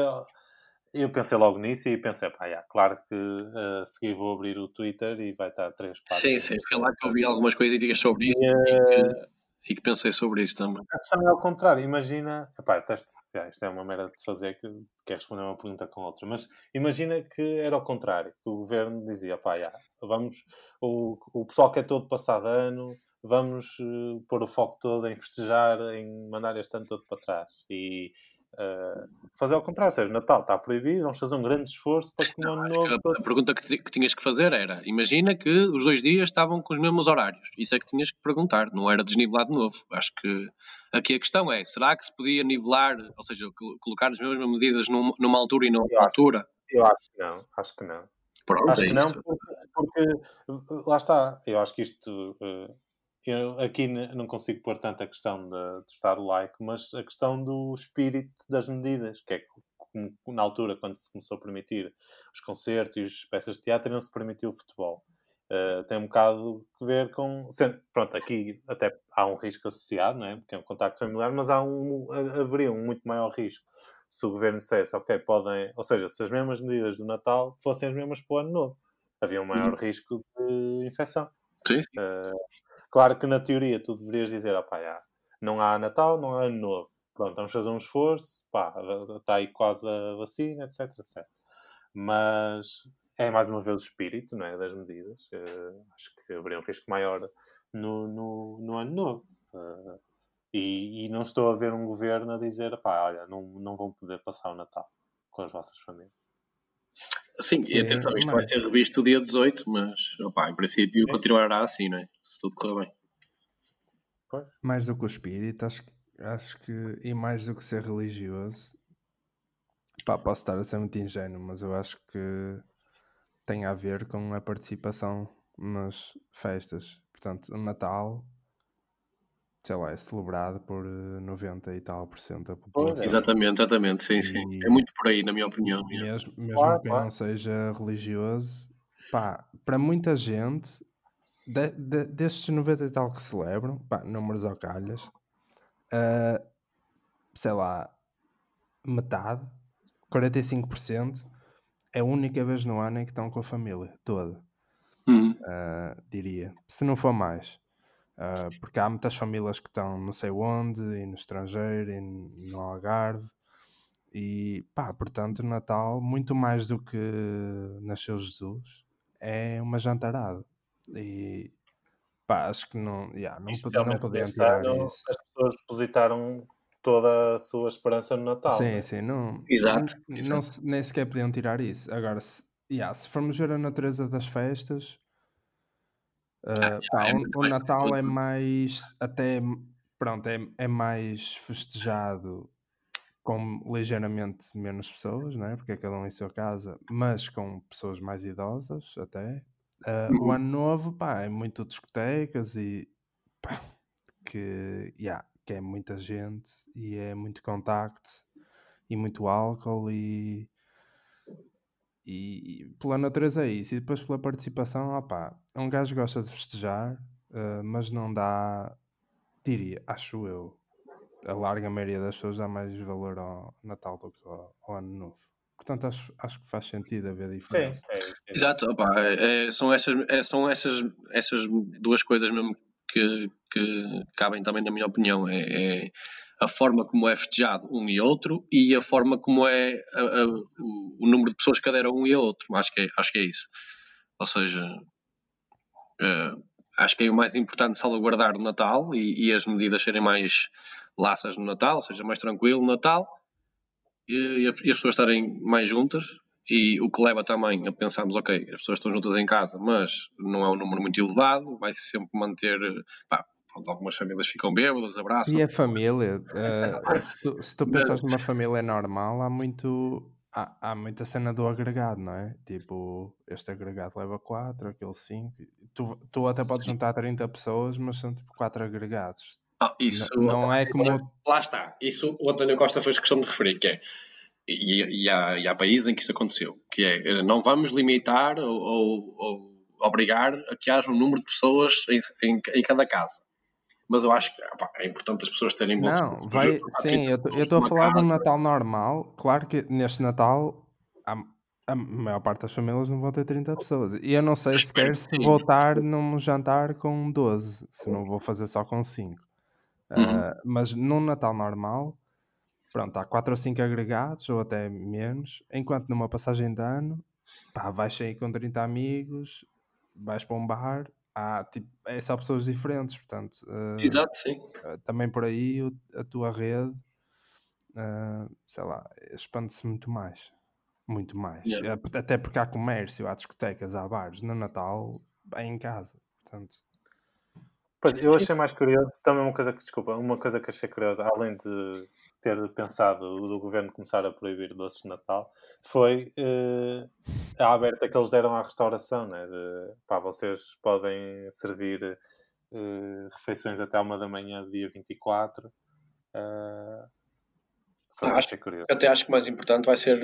Eu pensei logo nisso e pensei, pá, yeah, claro que uh, a seguir vou abrir o Twitter e vai estar três partes. Sim, sim, foi lá que eu vi algumas coisas sobre isso. E, e que pensei sobre isso também. A questão é ao contrário, imagina, epá, teste, isto é uma merda de se fazer que quer responder uma pergunta com outra, mas imagina que era ao contrário, que o governo dizia, pá, já, vamos, o, o pessoal que é todo passado ano, vamos uh, pôr o foco todo em festejar, em mandar este ano todo para trás. E Uh, fazer ao contrário, ou seja, Natal está proibido, vamos fazer um grande esforço para que no ano novo. A, a pergunta que, que, tinhas que fazer era: imagina que os dois dias estavam com os mesmos horários. Isso é que tinhas que perguntar, não era desnivelar de novo. Acho que aqui a questão é: será que se podia nivelar, ou seja, colocar as mesmas medidas numa, numa altura e noutra altura? Eu acho que não, acho que não. Pronto, acho é que não, porque, porque, lá está, eu acho que isto. Uh, eu aqui não consigo pôr tanto a questão de, do Estado laico, mas a questão do espírito das medidas, que é como, na altura, quando se começou a permitir os concertos e as peças de teatro, não se permitiu o futebol. Uh, tem um bocado que ver com. Sendo, pronto, aqui até há um risco associado, não é? porque é um contacto familiar, mas há um, haveria um muito maior risco se o governo dissesse, ok, podem. Ou seja, se as mesmas medidas do Natal fossem as mesmas para o ano novo, havia um maior uhum. risco de infecção. Sim. sim. Uh, Claro que na teoria tu deverias dizer, opá, já, não há Natal, não há Ano Novo. Pronto, vamos fazer um esforço, pá, está aí quase a vacina, etc, etc. Mas é mais uma vez o espírito não é, das medidas. Uh, acho que haveria um risco maior no, no, no Ano Novo. Uh, e, e, não estou a ver um governo a dizer, pá, olha, não, não vão poder passar o Natal com as vossas famílias. Sim, Sim, e atenção, isto vai ser revisto o dia 18, mas opa, em princípio Sim. continuará assim, não é? Se tudo correr bem. Mais do que o espírito, acho, acho que. E mais do que ser religioso. Pá, posso estar a ser muito ingênuo, mas eu acho que tem a ver com a participação mas festas. Portanto, o Natal, sei lá, é celebrado por 90 eh, e tal por cento da população. Exatamente, exatamente, sim, sim. É muito por aí, na minha opinião. Mesmo, mesmo claro, quem claro. não seja religioso, pá, para muita gente, de, de, destes 90 e tal que celebram, pá, números ao calhas, uh, sei lá, metade, 45%, é a única vez no ano em que estão com a família toda. Uhum. Uh, diria, se não for mais. Uh, porque há muitas famílias que estão não sei onde, e no estrangeiro, e no Algarve, e pá, portanto, Natal, muito mais do que nasceu Jesus, é uma jantarada. E pá, acho que não, yeah, não, pod não podiam tirar isso. As pessoas depositaram toda a sua esperança no Natal. Sim, né? sim, não, exato, não, não, nem sequer podiam tirar isso. Agora, se, yeah, se formos ver a natureza das festas, uh, pá, é o, o, Natal é mais até pronto, é, é mais festejado com ligeiramente menos pessoas, né? porque é cada um em sua casa, mas com pessoas mais idosas até. Uh, uhum. O ano novo, pá, é muito discotecas e pá, que, yeah, que é muita gente e é muito contacto e muito álcool e, e, e pela natureza é isso. E depois pela participação, opá, um gajo gosta de festejar, uh, mas não dá, diria, acho eu, a larga maioria das pessoas dá mais valor ao Natal do que ao, ao Ano Novo. Portanto, acho, acho que faz sentido haver diferença. Sim, é, é. Exato, opa, é, são, essas, é, são essas, essas duas coisas mesmo que, que cabem também, na minha opinião, é, é, a forma como é festejado um e outro e a forma como é a, a, o, o, número de pessoas que aderam um e outro. Acho que é, acho que é isso. Ou seja, uh, acho que é o mais importante salvaguardar o Natal e, e, as medidas serem mais laças no Natal, seja mais tranquilo no Natal e, e as pessoas estarem mais juntas e o que leva também a pensarmos, ok, as pessoas estão juntas em casa, mas não é um número muito elevado, vai-se sempre manter, pá, algumas famílias ficam bêbadas, abraçam. E a família, uh, se tu, se tu pensas numa família normal, há muito, há, há muita cena do agregado, não é? Tipo, este agregado leva 4, aquele 5, tu, tu até podes juntar 30 pessoas, mas são tipo 4 agregados. Ah, isso não, não é como. Lá está, isso o António Costa fez questão de referir, que é e, e, há, e há países em que isso aconteceu, que é eh, não vamos limitar ou, ou, ou obrigar a que haja um número de pessoas em, em, em cada casa. Mas eu acho que opa, é importante as pessoas terem Não, vai, sim, eu estou a falar de um Natal normal. Claro que neste Natal a, a maior parte das famílias não vão ter 30 pessoas. E eu não sei sequer se vou estar num jantar com 12, se não vou fazer só com 5. Uhum. Uh, mas num Natal normal, pronto, há 4 ou 5 agregados, ou até menos, enquanto numa passagem de ano, pá, vais sair com 30 amigos, vais para um bar, há, tipo, é só pessoas diferentes, portanto... Uh, Exato, sim. Uh, também por aí a tua rede, uh, sei lá, expande-se muito mais. Muito mais. Yeah. Até porque há comércio, há discotecas, há bares. No Natal, é em casa, portanto... Pois, eu achei mais curioso, também uma coisa que, desculpa, uma coisa que achei curiosa, além de ter pensado do governo começar a proibir doces de Natal foi uh, a aberta que eles deram à restauração, né? De, pá, vocês podem servir uh, refeições até uma da manhã dia 24. Uh, foi acho, curioso. Até acho que o mais importante vai ser.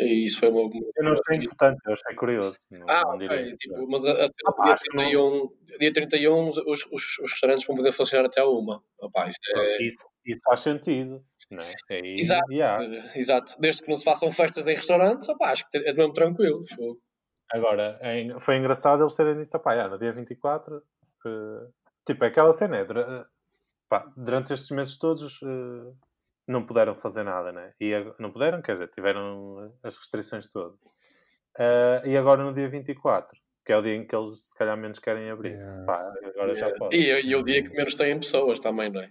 E isso foi uma. Eu não achei importante, eu achei curioso. Não, ah, não. Tipo, mas a, a, ah, dia, 31, não... dia 31 os, os, os restaurantes vão poder funcionar até a uma. Opa, isso, é... isso, isso, faz sentido. Não é? Aí, exato, yeah. Eh, exato. Desde que não se façam festas em restaurantes, opa, acho que é mesmo tranquilo. Agora, é, foi engraçado eles terem dito, pá, no dia 24, uh, tipo, é aquela cena, é, pá, durante estes meses todos. Não puderam fazer nada, né? E não puderam, quer dizer, tiveram as restrições todas. Uh, e agora no dia 24, que é o dia em que eles se calhar menos querem abrir. Yeah. Pá, agora yeah. já pode. E, e o dia que menos têm pessoas também, não é?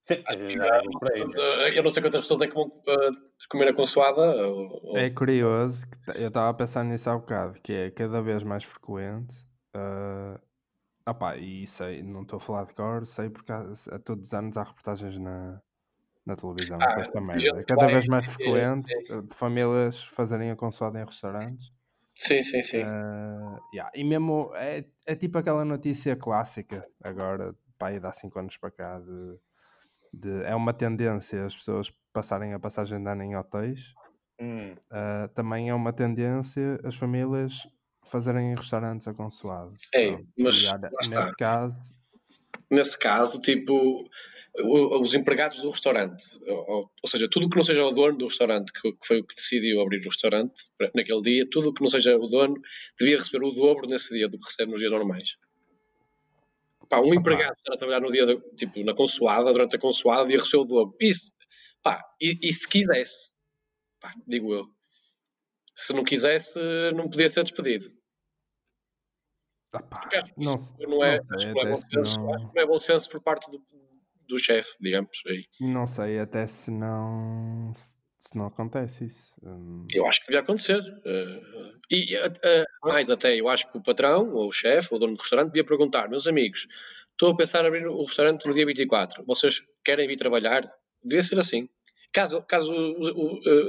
Sim, Acho que, aí, né? eu não sei quantas pessoas é que vão uh, comer a consoada. Ou... É curioso, que eu estava a pensar nisso há bocado, que é cada vez mais frequente. Uh, opá, e sei, não estou a falar de cor, sei porque há, a todos os anos há reportagens na, na televisão ah, merda. É cada vez mais frequente é, é. famílias fazerem a consoada em restaurantes. Sim, sim, sim. Uh, yeah. E mesmo é, é tipo aquela notícia clássica agora, pai, dá 5 anos para cá, de, de, é uma tendência as pessoas passarem a passagem de ano em hotéis. Hum. Uh, também é uma tendência as famílias fazerem restaurantes a consoado. É, mas neste caso. Nesse caso, tipo, os empregados do restaurante, ou, ou seja, tudo que não seja o dono do restaurante, que, que foi o que decidiu abrir o restaurante naquele dia, tudo que não seja o dono devia receber o dobro nesse dia do que recebe nos dias normais. Pá, um empregado que está a trabalhar no dia, de, tipo, na consoada, durante a consoada, devia receber o dobro. Isso, pá, e, e se quisesse, pá, digo eu, se não quisesse, não podia ser despedido. Ah, não, não, é, não, acho, é bom senso, não... acho que não é bom senso por parte do, do chefe, digamos. Aí. Não sei, até se não, se não acontece isso. Hum... Eu acho que devia acontecer. Uh, e uh, mais até, eu acho que o patrão, ou o chefe, ou o dono do restaurante, devia perguntar: meus amigos, estou a pensar em abrir o restaurante no dia 24, vocês querem vir trabalhar? Devia ser assim. Caso, caso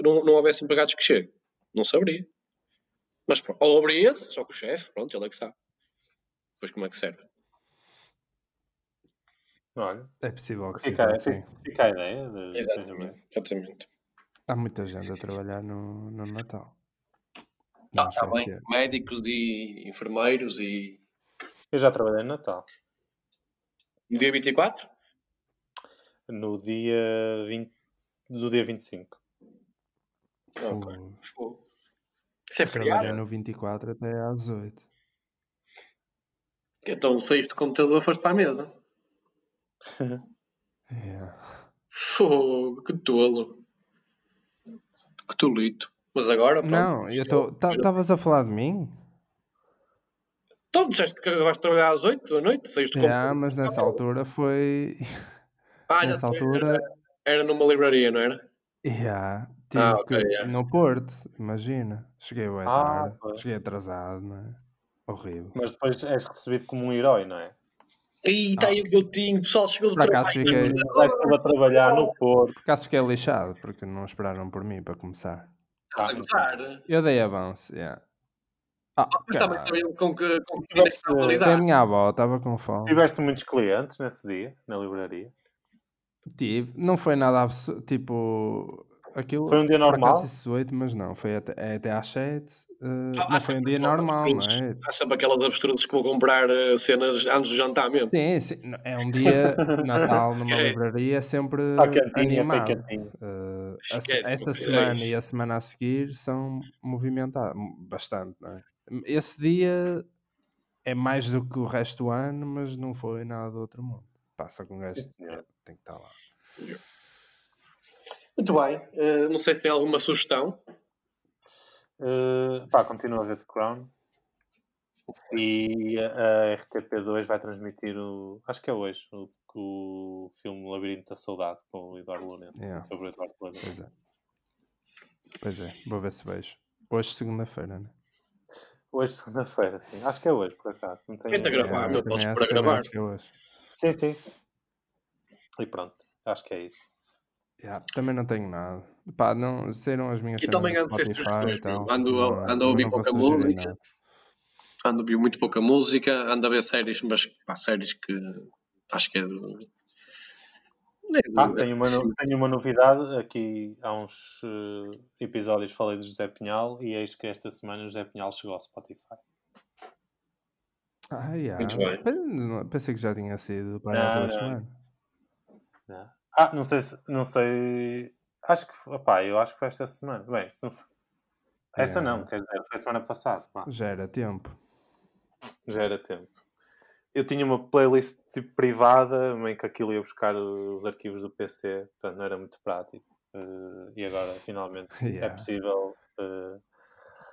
não, não houvesse empregados que cheguem, não saberia. Mas ou abria-se, só que o chefe, pronto, ele é que sabe. Depois como é que serve. Olha, é possível que fica, sim. Fica a ideia. De... Exatamente. Exatamente. Há muita gente a trabalhar no, no Natal. Tá, tá bem. Médicos e enfermeiros e. Eu já trabalhei no Natal. No dia 24? No dia 20. Do dia 25. Ok. Isso é feriado? Trabalhei no 24 até às 8. Então saíste do computador foste para a mesa. Yeah. Fogo, que tolo. Que tolito. Mas agora. Pronto, não, eu estou. Estavas a falar de mim? Tu disseste que vais trabalhar às 8 da noite, saíste do yeah, mas nessa altura foi. Ah, nessa altura. Era, era, numa livraria, não era? Yeah, tive ah, okay, que, yeah. no Porto, imagina. Cheguei bem ah, tarde, cheguei atrasado, não é? Horrível. Mas depois és recebido como um herói, não é? E está aí o gotinho, o pessoal chegou do trabalho. Fiquei... Estava a trabalhar no Porto. Por acaso fiquei lixado, porque não esperaram por mim para começar. Estás a gozar? Eu dei avanço, yeah. Ah, ah mas estava a saber com que, com que Foi a minha avó, estava com fome. Tiveste muitos clientes nesse dia, na livraria? Tive, não foi nada absurdo, tipo, Aquilo, foi um dia normal? 8, mas não, foi até, é até às 7. Uh, ah, não foi um dia normal, não é? Há sempre aquelas abstrudas que vou comprar uh, cenas antes do jantar mesmo. Sim, sim. É um dia Natal numa é. livraria sempre animado. Uh, a, esta semana e a semana a seguir são movimentadas bastante, não é? Esse dia é mais do que o resto do ano, mas não foi nada do outro mundo. Passa com o resto, tem que estar lá. Yeah. Muito bem. Uh, não sei se tem alguma sugestão. Uh, pá, continua a ver The Crown. E a, a RTP2 vai transmitir o. Acho que é hoje, o, o filme Labirinto da Saudade com o Eduardo Luna. Yeah. Sobre o Eduardo Luna. Pois é. Pois é, vou ver se vejo. Hoje, segunda-feira, né? Hoje, segunda-feira, sim. Acho que é hoje, por acaso. Não tenho... Tenta gravar, é, meu, podes para gravar. É hoje. Sim, sim. E pronto, acho que é isso. Yeah, também não tenho nada. Pá, não, saíram as minhas E também ando sem sugestões, ando, ando a ouvir pouca música. Ando a ouvir muito pouca música, ando a ver séries, mas pá, séries que acho que é do. É do ah, tenho, uma, tenho uma novidade. Aqui há uns uh, episódios falei do José Pinhal e eis que esta semana o José Pinhal chegou ao Spotify. Ah, yeah. Muito bem. Pensei que já tinha sido para há duas semanas. Não. Ah, não sei se. Não sei. Acho que. Opá, eu acho que foi esta semana. Bem, se não... Esta não, quer dizer, foi semana passada. Já era tempo. Já era tempo. Eu tinha uma playlist tipo privada, meio que aquilo ia buscar os arquivos do PC, portanto não era muito prático. Uh, e agora finalmente é yeah. possível. Uh...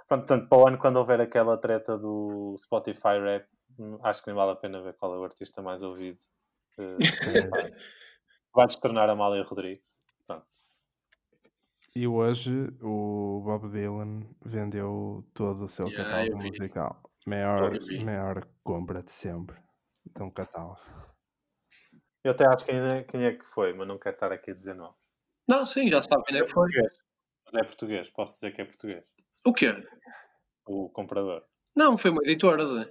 Pronto, portanto, para o ano, quando houver aquela treta do Spotify Rap, hum, acho que nem vale a pena ver qual é o artista mais ouvido. Uh, Vai-te tornar a Amália Rodrigues. Pronto. E hoje o Bob Dylan vendeu todo o seu yeah, catálogo musical. Maior, maior compra de sempre de um catálogo. Eu até acho quem é, quem é que foi, mas não quero estar aqui a dizer não. Não, sim, já sabe quem é que foi. Mas é português, posso dizer que é português. O quê? o comprador. Não, foi uma editora, Zé.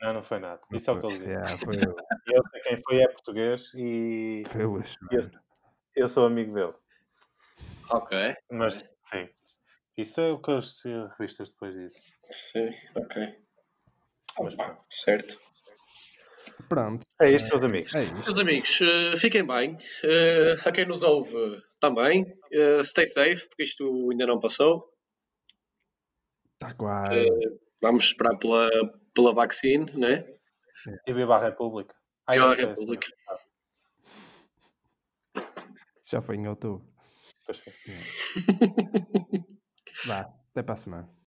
Não, não foi nada. Isso é o que eles dizem. Yeah, foi, Eu sei quem foi, é português e foi o eu, eu sou amigo dele. Ok. Mas, sim. Isso é o que as revistas depois dizem. Sim, ok. Mas Opa, certo. Pronto, É isto, meus amigos. é isto. Meus amigos, eh, fiquem bem. Eh, a quem nos ouve também. Eh, stay safe, porque isto ainda não passou. Está quase. Vamos esperar pela, pela vacina, né? E viva a República. Ah, Viva a eu sei, República. Já foi em outubro. pois foi. Vá, até para a semana.